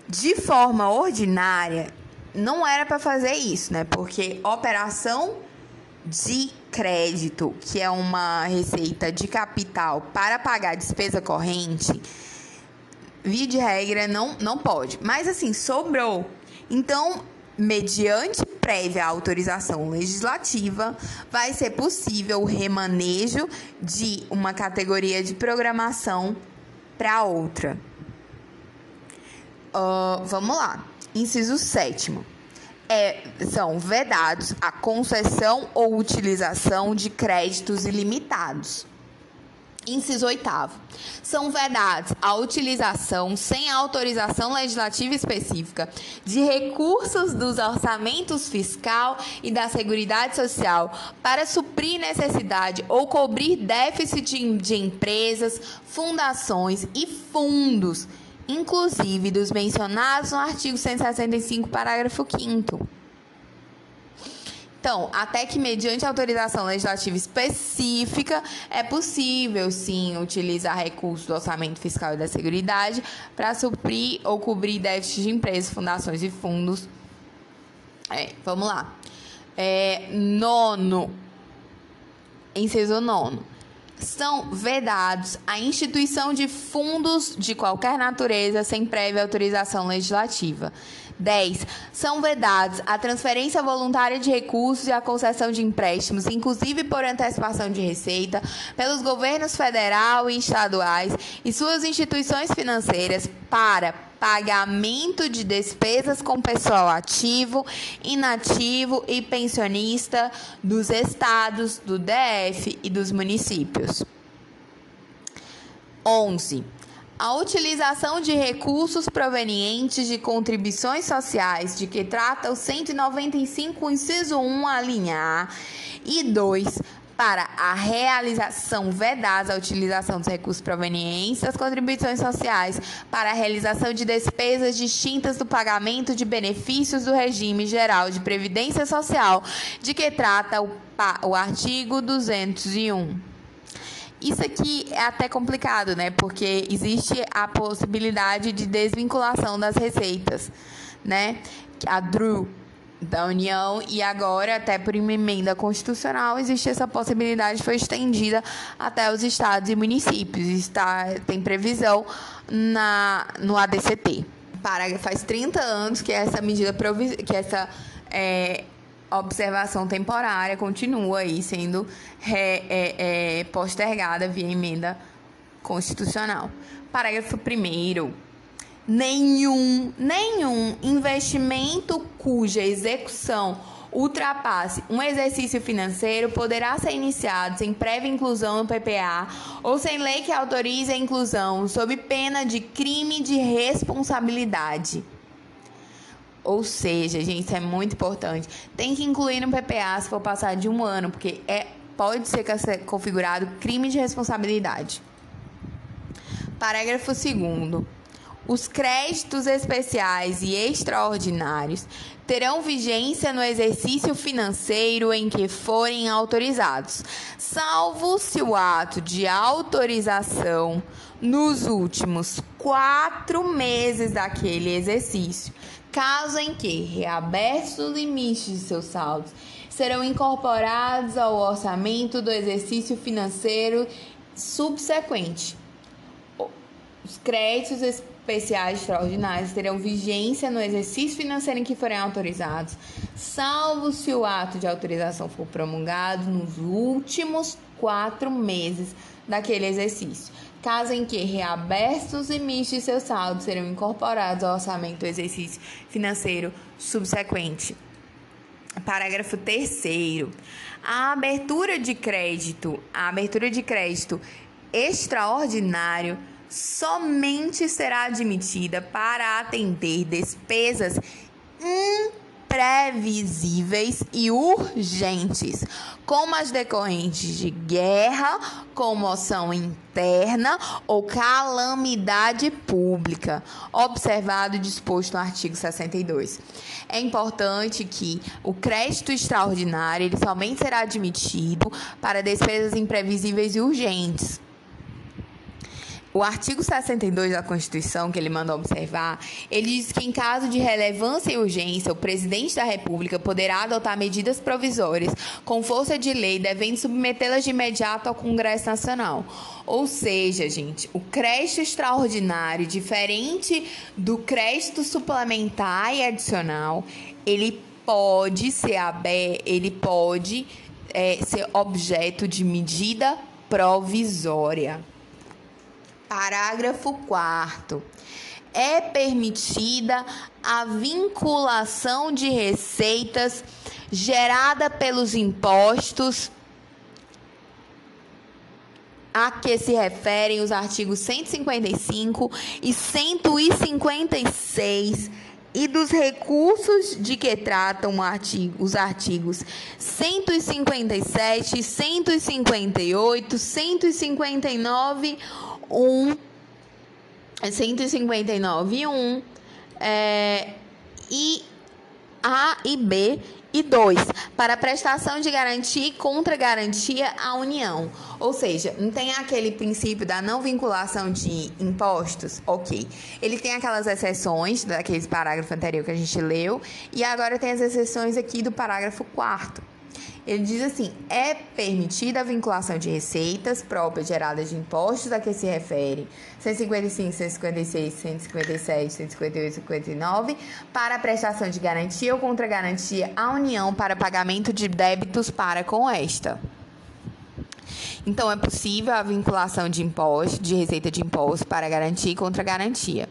de forma ordinária. Não era para fazer isso, né? Porque operação de crédito, que é uma receita de capital para pagar despesa corrente, via de regra não, não pode. Mas assim, sobrou. Então, mediante prévia autorização legislativa, vai ser possível o remanejo de uma categoria de programação para outra. Uh, vamos lá. Inciso sétimo. É, são vedados a concessão ou utilização de créditos ilimitados. Inciso oitavo. São vedados a utilização, sem autorização legislativa específica, de recursos dos orçamentos fiscal e da Seguridade Social para suprir necessidade ou cobrir déficit de, empresas, fundações e fundos, inclusive dos mencionados no artigo 165, parágrafo 5 então, até que mediante autorização legislativa específica, é possível sim utilizar recursos do orçamento fiscal e da Seguridade para suprir ou cobrir déficits de empresas, fundações e fundos. É, vamos lá. É, nono. Inciso nono são vedados a instituição de fundos de qualquer natureza sem prévia autorização legislativa. 10. São vedados a transferência voluntária de recursos e a concessão de empréstimos, inclusive por antecipação de receita, pelos governos federal e estaduais e suas instituições financeiras para pagamento de despesas com pessoal ativo, inativo e pensionista dos estados, do DF e dos municípios. 11 A utilização de recursos provenientes de contribuições sociais, de que trata o 195, inciso 1, a linha A, e 2 para a realização vedada a utilização dos recursos provenientes das contribuições sociais para a realização de despesas distintas do pagamento de benefícios do regime geral de previdência social, de que trata o, o artigo 201. Isso aqui é até complicado, né? Porque existe a possibilidade de desvinculação das receitas, né? A DRU da União e agora, até por uma emenda constitucional, existe essa possibilidade, foi estendida até os estados e municípios. Está, tem previsão na, no ADCT. Para, faz 30 anos que essa medida, que essa é, observação temporária continua aí sendo re, é, é, postergada via emenda constitucional. Parágrafo 1 nenhum, nenhum investimento cuja execução ultrapasse um exercício financeiro poderá ser iniciado sem prévia inclusão no PPA ou sem lei que autorize a inclusão, sob pena de crime de responsabilidade. Ou seja, gente, isso é muito importante. Tem que incluir no PPA se for passar de um ano, porque é, pode ser configurado crime de responsabilidade. Parágrafo 2. Os créditos especiais e extraordinários terão vigência no exercício financeiro em que forem autorizados, salvo se o ato de autorização nos últimos quatro meses daquele exercício, caso em que reabertos os limites de seus saldos, serão incorporados ao orçamento do exercício financeiro subsequente. Os créditos especiais extraordinários terão vigência no exercício financeiro em que forem autorizados, salvo se o ato de autorização for promulgado nos últimos quatro meses daquele exercício. Caso em que reabertos os limites de seus saldos serão incorporados ao orçamento do exercício financeiro subsequente. Parágrafo 3 A abertura de crédito, a abertura de crédito extraordinário somente será admitida para atender despesas imprevisíveis e urgentes, como as decorrentes de guerra, comoção interna ou calamidade pública, observado e disposto no artigo 62. É importante que o crédito extraordinário ele somente será admitido para despesas imprevisíveis e urgentes o artigo 62 da Constituição, que ele manda observar, ele diz que em caso de relevância e urgência, o presidente da República poderá adotar medidas provisórias com força de lei, devendo submetê-las de imediato ao Congresso Nacional. Ou seja, gente, o crédito extraordinário, diferente do crédito suplementar e adicional, ele pode ser aberto, ele pode é, ser objeto de medida provisória. Parágrafo 4 é permitida a vinculação de receitas gerada pelos impostos a que se referem os artigos 155 e 156 e dos recursos de que tratam artigo, os artigos 157, 158, 159 1, 159 e 1, é, e A e B e 2, para prestação de garantia e contra-garantia à União. Ou seja, não tem aquele princípio da não vinculação de impostos? Ok. Ele tem aquelas exceções daqueles parágrafos anterior que a gente leu, e agora tem as exceções aqui do parágrafo 4 ele diz assim: é permitida a vinculação de receitas próprias geradas de impostos a que se refere 155, 156, 157, 158, 159 para prestação de garantia ou contra-garantia à União para pagamento de débitos para com esta. Então, é possível a vinculação de imposto, de receita de imposto para garantia e contra-garantia.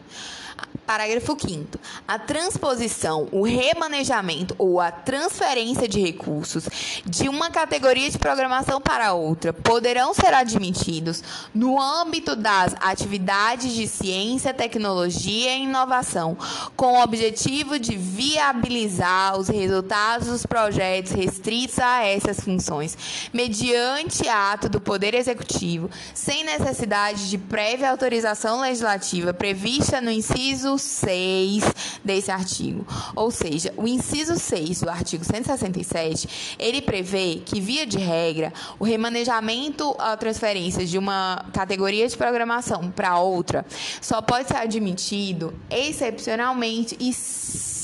Parágrafo 5. A transposição, o remanejamento ou a transferência de recursos de uma categoria de programação para outra poderão ser admitidos no âmbito das atividades de ciência, tecnologia e inovação, com o objetivo de viabilizar os resultados dos projetos restritos a essas funções, mediante ato do Poder Executivo, sem necessidade de prévia autorização legislativa prevista no inciso 6 desse artigo. Ou seja, o inciso 6 do artigo 167, ele prevê que, via de regra, o remanejamento a transferência de uma categoria de programação para outra só pode ser admitido excepcionalmente e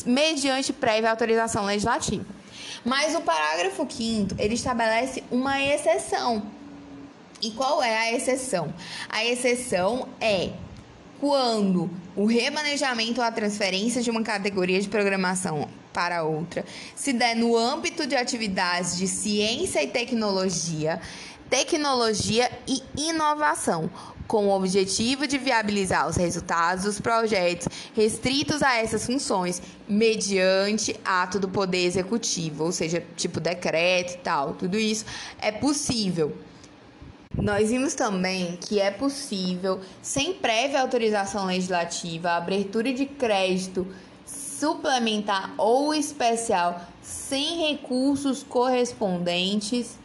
mediante prévia autorização legislativa. Mas o parágrafo 5 ele estabelece uma exceção. E qual é a exceção? A exceção é quando o remanejamento ou a transferência de uma categoria de programação para outra se der no âmbito de atividades de ciência e tecnologia, tecnologia e inovação, com o objetivo de viabilizar os resultados dos projetos restritos a essas funções, mediante ato do Poder Executivo, ou seja, tipo decreto e tal. Tudo isso é possível. Nós vimos também que é possível, sem prévia autorização legislativa, a abertura de crédito suplementar ou especial sem recursos correspondentes.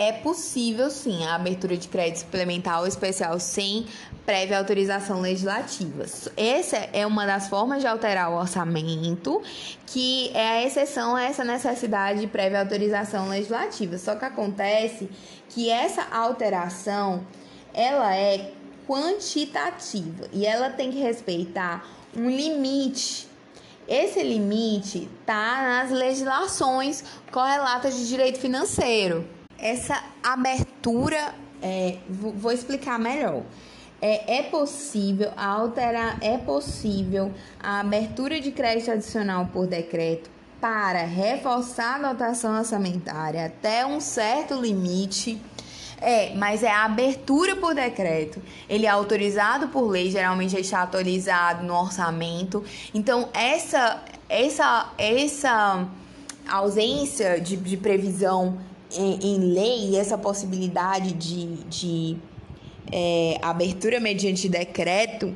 É possível sim a abertura de crédito suplementar ou especial sem prévia autorização legislativa. Essa é uma das formas de alterar o orçamento, que é a exceção a essa necessidade de prévia autorização legislativa. Só que acontece que essa alteração ela é quantitativa e ela tem que respeitar um limite. Esse limite está nas legislações correlatas de direito financeiro. Essa abertura, é, vou explicar melhor é, é possível alterar, é possível a abertura de crédito adicional por decreto para reforçar a dotação orçamentária até um certo limite. É, mas é a abertura por decreto. Ele é autorizado por lei, geralmente está atualizado no orçamento. Então, essa, essa, essa ausência de, de previsão em, em lei, essa possibilidade de, de é, abertura mediante decreto,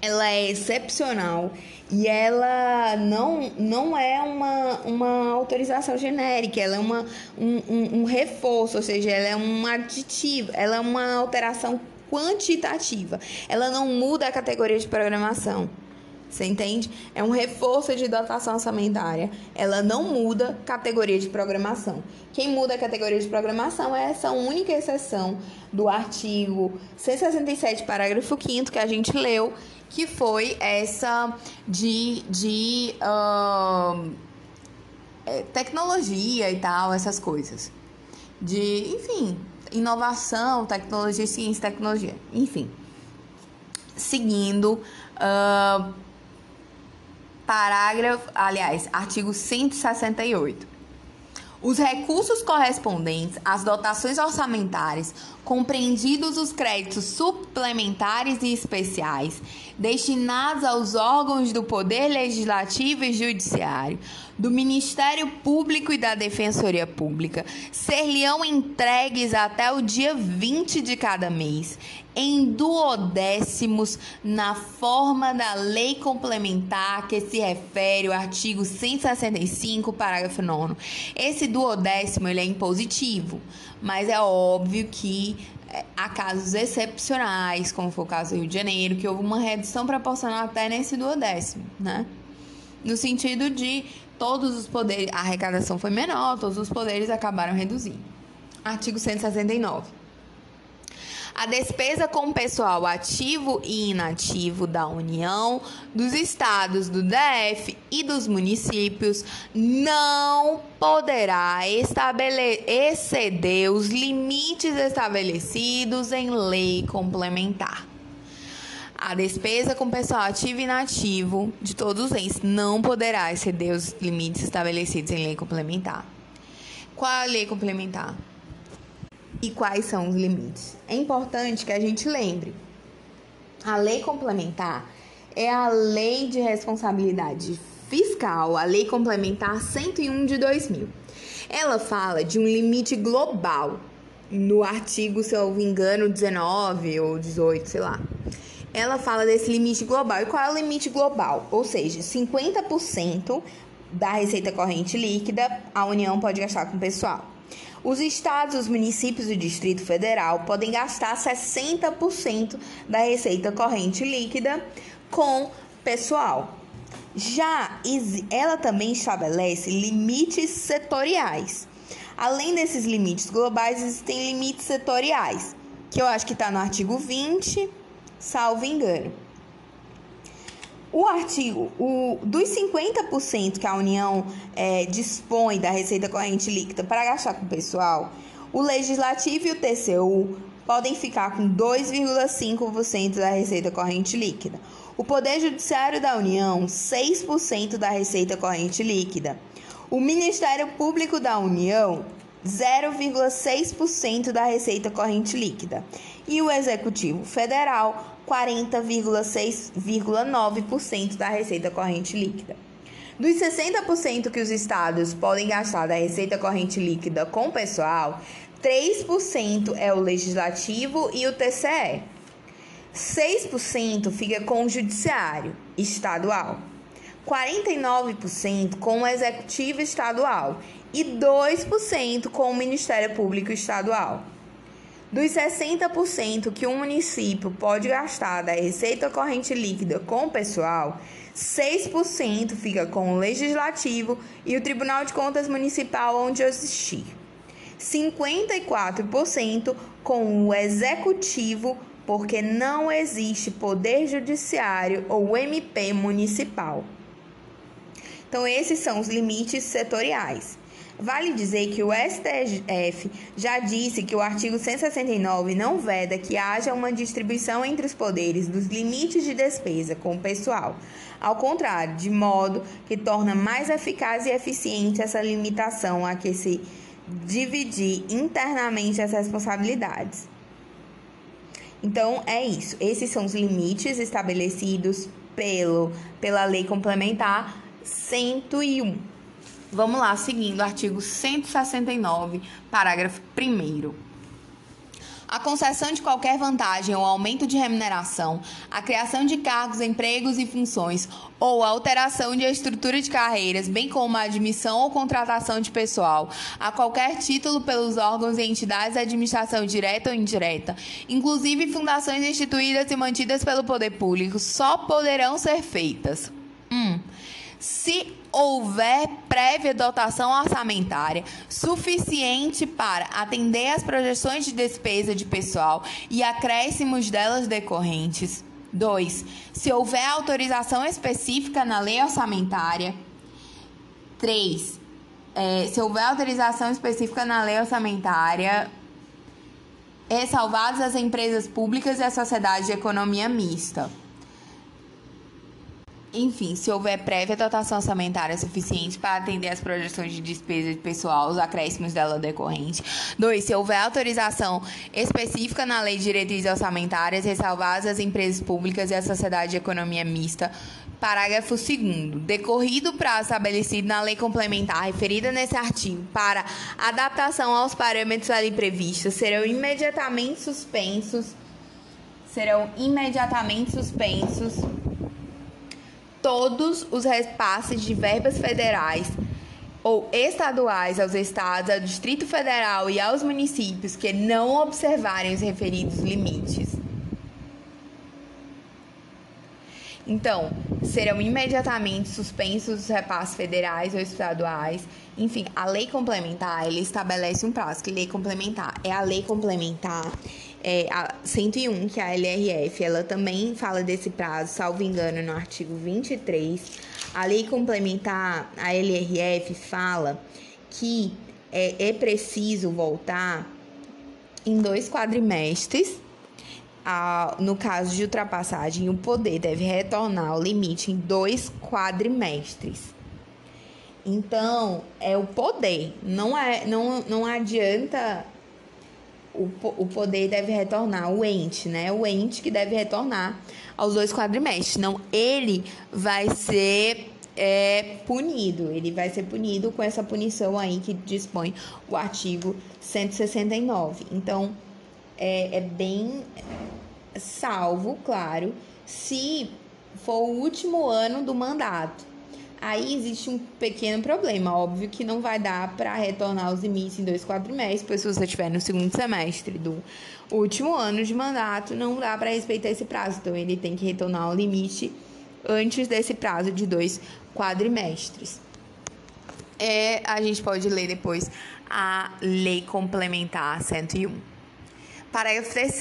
ela é excepcional e ela não, não é uma, uma autorização genérica, ela é uma, um, um, um reforço, ou seja, ela é um aditivo, ela é uma alteração quantitativa. Ela não muda a categoria de programação. Você entende? É um reforço de dotação orçamentária. Ela não muda categoria de programação. Quem muda a categoria de programação é essa única exceção do artigo 167, parágrafo 5 que a gente leu, que foi essa de, de uh, tecnologia e tal, essas coisas. De, enfim, inovação, tecnologia, ciência, tecnologia, enfim. Seguindo. Uh, parágrafo, aliás, artigo 168. Os recursos correspondentes às dotações orçamentárias, compreendidos os créditos suplementares e especiais, destinados aos órgãos do Poder Legislativo e Judiciário, do Ministério Público e da Defensoria Pública, ser-lhe-ão entregues até o dia 20 de cada mês, em duodécimos na forma da lei complementar que se refere ao artigo 165, parágrafo 9. Esse duodécimo ele é impositivo, mas é óbvio que é, há casos excepcionais, como foi o caso do Rio de Janeiro, que houve uma redução proporcional até nesse duodécimo, né? No sentido de todos os poderes, a arrecadação foi menor, todos os poderes acabaram reduzindo. Artigo 169. A despesa com pessoal ativo e inativo da União, dos estados, do DF e dos municípios não poderá exceder os limites estabelecidos em lei complementar. A despesa com pessoal ativo e inativo de todos os entes não poderá exceder os limites estabelecidos em lei complementar. Qual é a lei complementar? E quais são os limites. É importante que a gente lembre A lei complementar é a lei de responsabilidade fiscal, a lei complementar 101 de 2000. Ela fala de um limite global no artigo, se eu não me engano, 19 ou 18, sei lá. Ela fala desse limite global. E qual é o limite global? Ou seja, 50% da receita corrente líquida a União pode gastar com o pessoal. Os estados, os municípios e o Distrito Federal podem gastar 60% da receita corrente líquida com pessoal. Já ela também estabelece limites setoriais. Além desses limites globais, existem limites setoriais, que eu acho que está no artigo 20, salvo engano. O artigo, o, dos 50% que a União é, dispõe da receita corrente líquida para gastar com o pessoal, o Legislativo e o TCU podem ficar com 2,5% da receita corrente líquida. O Poder Judiciário da União, 6% da receita corrente líquida. O Ministério Público da União, 0,6% da receita corrente líquida. E o Executivo Federal, 40,6,9% da receita corrente líquida. Dos 60% que os estados podem gastar da receita corrente líquida com pessoal, 3% é o legislativo e o TCE. 6% fica com o judiciário estadual. 49% com o executivo estadual e 2% com o Ministério Público Estadual. Dos 60% que um município pode gastar da receita corrente líquida com o pessoal, 6% fica com o Legislativo e o Tribunal de Contas Municipal onde existir. 54% com o Executivo, porque não existe Poder Judiciário ou MP municipal. Então, esses são os limites setoriais. Vale dizer que o STF já disse que o artigo 169 não veda que haja uma distribuição entre os poderes dos limites de despesa com o pessoal. Ao contrário, de modo que torna mais eficaz e eficiente essa limitação a que se dividir internamente as responsabilidades. Então é isso. Esses são os limites estabelecidos pelo, pela Lei Complementar 101. Vamos lá, seguindo o artigo 169, parágrafo 1. A concessão de qualquer vantagem ou aumento de remuneração, a criação de cargos, empregos e funções ou a alteração de estrutura de carreiras, bem como a admissão ou contratação de pessoal a qualquer título pelos órgãos e entidades de administração direta ou indireta, inclusive fundações instituídas e mantidas pelo poder público, só poderão ser feitas. 1. Um, se houver prévia dotação orçamentária suficiente para atender às projeções de despesa de pessoal e acréscimos delas decorrentes. 2. Se houver autorização específica na lei orçamentária. 3. É, se houver autorização específica na lei orçamentária, ressalvadas as empresas públicas e a sociedade de economia mista. Enfim, se houver prévia dotação orçamentária suficiente para atender as projeções de despesa de pessoal, os acréscimos dela decorrente. 2. Se houver autorização específica na Lei de Diretrizes Orçamentárias, ressalvadas as empresas públicas e a sociedade de economia mista. Parágrafo 2. Decorrido o prazo estabelecido na lei complementar referida nesse artigo para adaptação aos parâmetros ali previstos, serão imediatamente suspensos. Serão imediatamente suspensos todos os repasses de verbas federais ou estaduais aos estados, ao Distrito Federal e aos municípios que não observarem os referidos limites. Então, serão imediatamente suspensos os repasses federais ou estaduais. Enfim, a lei complementar, ele estabelece um prazo. Que lei complementar? É a lei complementar é, a 101, que é a LRF, ela também fala desse prazo, salvo engano, no artigo 23. A lei complementar, a LRF, fala que é, é preciso voltar em dois quadrimestres. A, no caso de ultrapassagem, o poder deve retornar ao limite em dois quadrimestres. Então, é o poder. Não, é, não, não adianta o, o poder deve retornar, o ente, né? O ente que deve retornar aos dois quadrimestres. Não, ele vai ser é, punido, ele vai ser punido com essa punição aí que dispõe o artigo 169. Então, é, é bem salvo, claro, se for o último ano do mandato. Aí existe um pequeno problema. Óbvio que não vai dar para retornar os limites em dois quadrimestres, pois se você estiver no segundo semestre do último ano de mandato, não dá para respeitar esse prazo. Então, ele tem que retornar o limite antes desse prazo de dois quadrimestres. É, a gente pode ler depois a Lei Complementar 101. Parágrafo 3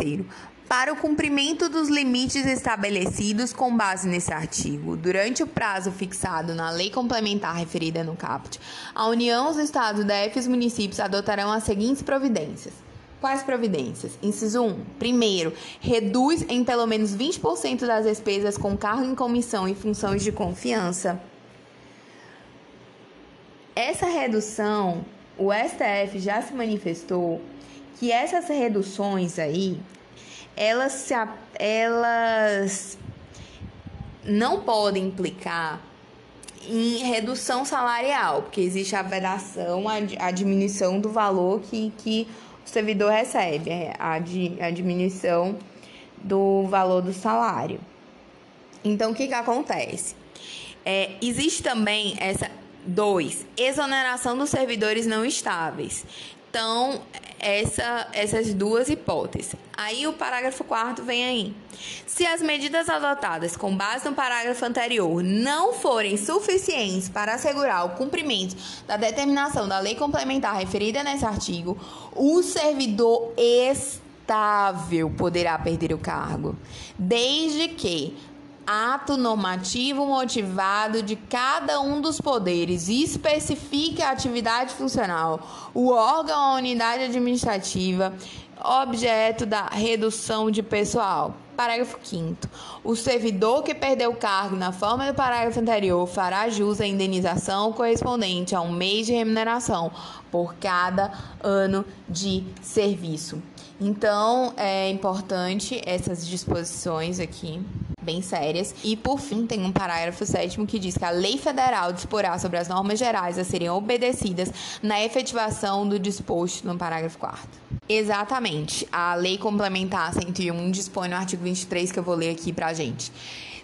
para o cumprimento dos limites estabelecidos com base nesse artigo, durante o prazo fixado na lei complementar referida no caput, a União, os Estados, DF e os municípios adotarão as seguintes providências. Quais providências? Inciso 1. Primeiro, reduz em pelo menos 20% das despesas com cargo em comissão e funções de confiança. Essa redução, o STF já se manifestou que essas reduções aí elas, se, elas não podem implicar em redução salarial, porque existe a vedação, a, diminuição do valor que, que o servidor recebe, é, a, a diminuição do valor do salário. Então, o que, que acontece? É, existe também essa. Dois, exoneração dos servidores não estáveis. Então, essa, essas duas hipóteses. Aí o parágrafo 4 vem aí. Se as medidas adotadas com base no parágrafo anterior não forem suficientes para assegurar o cumprimento da determinação da lei complementar referida nesse artigo, o servidor estável poderá perder o cargo, desde que ato normativo motivado de cada um dos poderes e especifique a atividade funcional, o órgão ou unidade administrativa, objeto da redução de pessoal. Parágrafo 5. O servidor que perdeu o cargo na forma do parágrafo anterior fará jus à indenização correspondente a um mês de remuneração por cada ano de serviço. Então, é importante essas disposições aqui bem sérias. E por fim, tem um parágrafo sétimo que diz que a lei federal disporá sobre as normas gerais a serem obedecidas na efetivação do disposto no parágrafo 4 Exatamente. A lei complementar 101 dispõe no artigo 23 que eu vou ler aqui pra gente.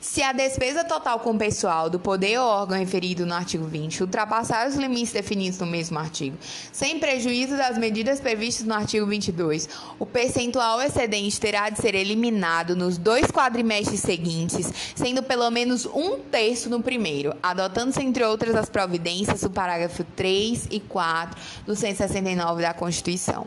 Se a despesa total com pessoal do poder ou órgão referido no artigo 20 ultrapassar os limites definidos no mesmo artigo, sem prejuízo das medidas previstas no artigo 22, o percentual excedente terá de ser eliminado nos dois quadrimestres seguintes, sendo pelo menos um terço no primeiro, adotando-se, entre outras, as providências do parágrafo 3 e 4 do 169 da Constituição.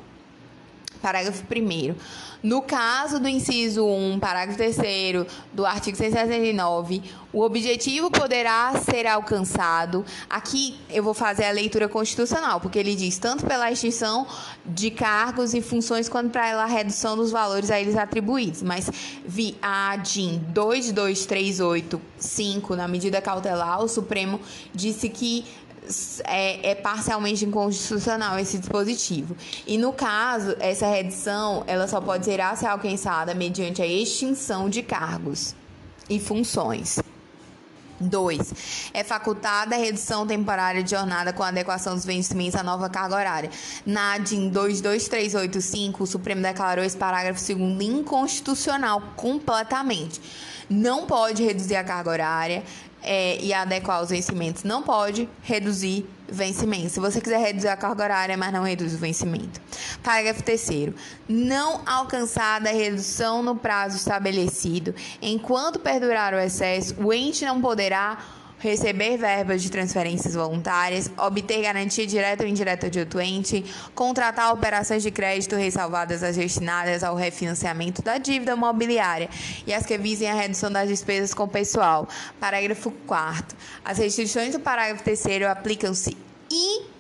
Parágrafo 1. No caso do inciso 1, parágrafo 3 do artigo 169, o objetivo poderá ser alcançado. Aqui eu vou fazer a leitura constitucional, porque ele diz tanto pela extinção de cargos e funções quanto pela redução dos valores a eles atribuídos. Mas vi a DIN 22385, na medida cautelar, o Supremo disse que é, é, parcialmente inconstitucional esse dispositivo. E no caso, essa redução ela só pode ser alcançada mediante a extinção de cargos e funções. 2. É facultada a redução temporária de jornada com adequação dos vencimentos à nova carga horária. Na ADIM 22385, o Supremo declarou esse parágrafo 2 inconstitucional completamente. Não pode reduzir a carga horária, é, e adequar os vencimentos. Não pode reduzir vencimento. Se você quiser reduzir a carga horária, mas não reduz o vencimento. Parágrafo 3 Não alcançada a redução no prazo estabelecido, enquanto perdurar o excesso, o ente não poderá receber verbas de transferências voluntárias, obter garantia direta ou indireta de doente, contratar operações de crédito ressalvadas as destinadas ao refinanciamento da dívida mobiliária e as que visem a redução das despesas com pessoal. Parágrafo 4 As restrições do parágrafo 3 aplicam-se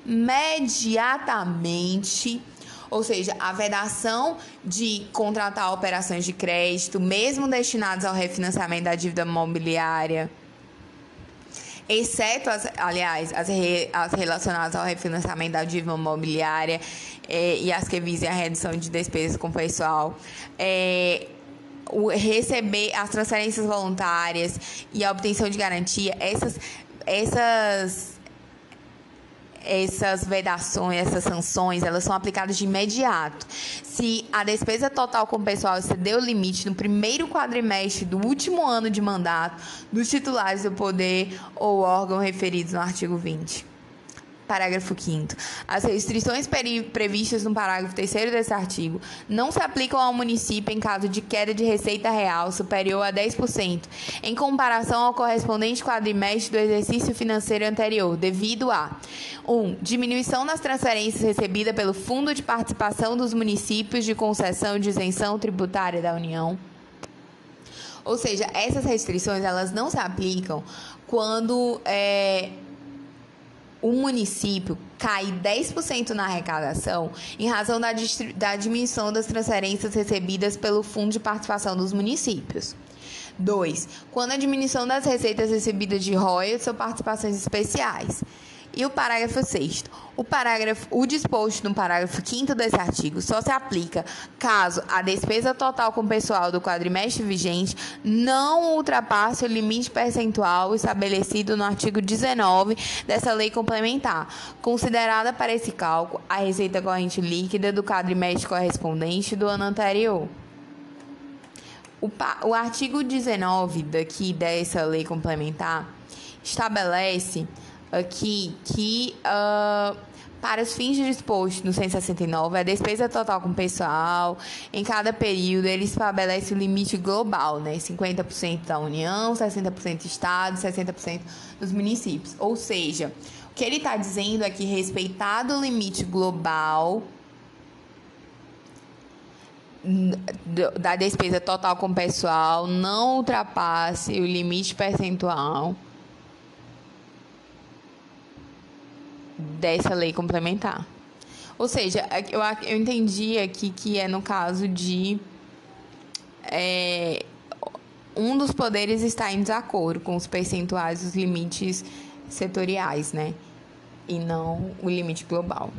imediatamente ou seja, a vedação de contratar operações de crédito, mesmo destinadas ao refinanciamento da dívida mobiliária, exceto as, aliás, as, re, as relacionadas ao refinanciamento da dívida imobiliária é, e as que visem a redução de despesas com pessoal. É, o receber as transferências voluntárias e a obtenção de garantia, essas, essas essas vedações, essas sanções, elas são aplicadas de imediato. Se a despesa total com o pessoal exceder o limite no primeiro quadrimestre do último ano de mandato dos titulares do poder ou órgão referidos no artigo 20. Parágrafo 5. As restrições previstas no parágrafo 3 desse artigo não se aplicam ao município em caso de queda de receita real superior a 10%, em comparação ao correspondente quadrimestre do exercício financeiro anterior, devido a 1. Um, diminuição das transferências recebidas pelo Fundo de Participação dos Municípios de Concessão de Isenção Tributária da União. Ou seja, essas restrições elas não se aplicam quando é, o município cai 10% na arrecadação em razão da, da diminuição das transferências recebidas pelo Fundo de Participação dos Municípios. 2. Quando a diminuição das receitas recebidas de royalties ou participações especiais. E o parágrafo 6 o parágrafo, o disposto no parágrafo 5 desse artigo só se aplica caso a despesa total com pessoal do quadrimestre vigente não ultrapasse o limite percentual estabelecido no artigo 19 dessa lei complementar, considerada para esse cálculo a receita corrente líquida do quadrimestre correspondente do ano anterior. O, o artigo 19 daqui dessa lei complementar estabelece aqui que uh, para os fins dispostos no 169, a despesa total com pessoal, em cada período, ele estabelece o limite global, né? 50% da União, 60% do Estado, 60% dos municípios. Ou seja, o que ele está dizendo é que, respeitado o limite global da despesa total com pessoal, não ultrapasse o limite percentual dessa lei complementar. Ou seja, eu, eu entendi aqui que é no caso de é, um dos poderes está em desacordo com os percentuais dos limites setoriais, né? E não o limite global.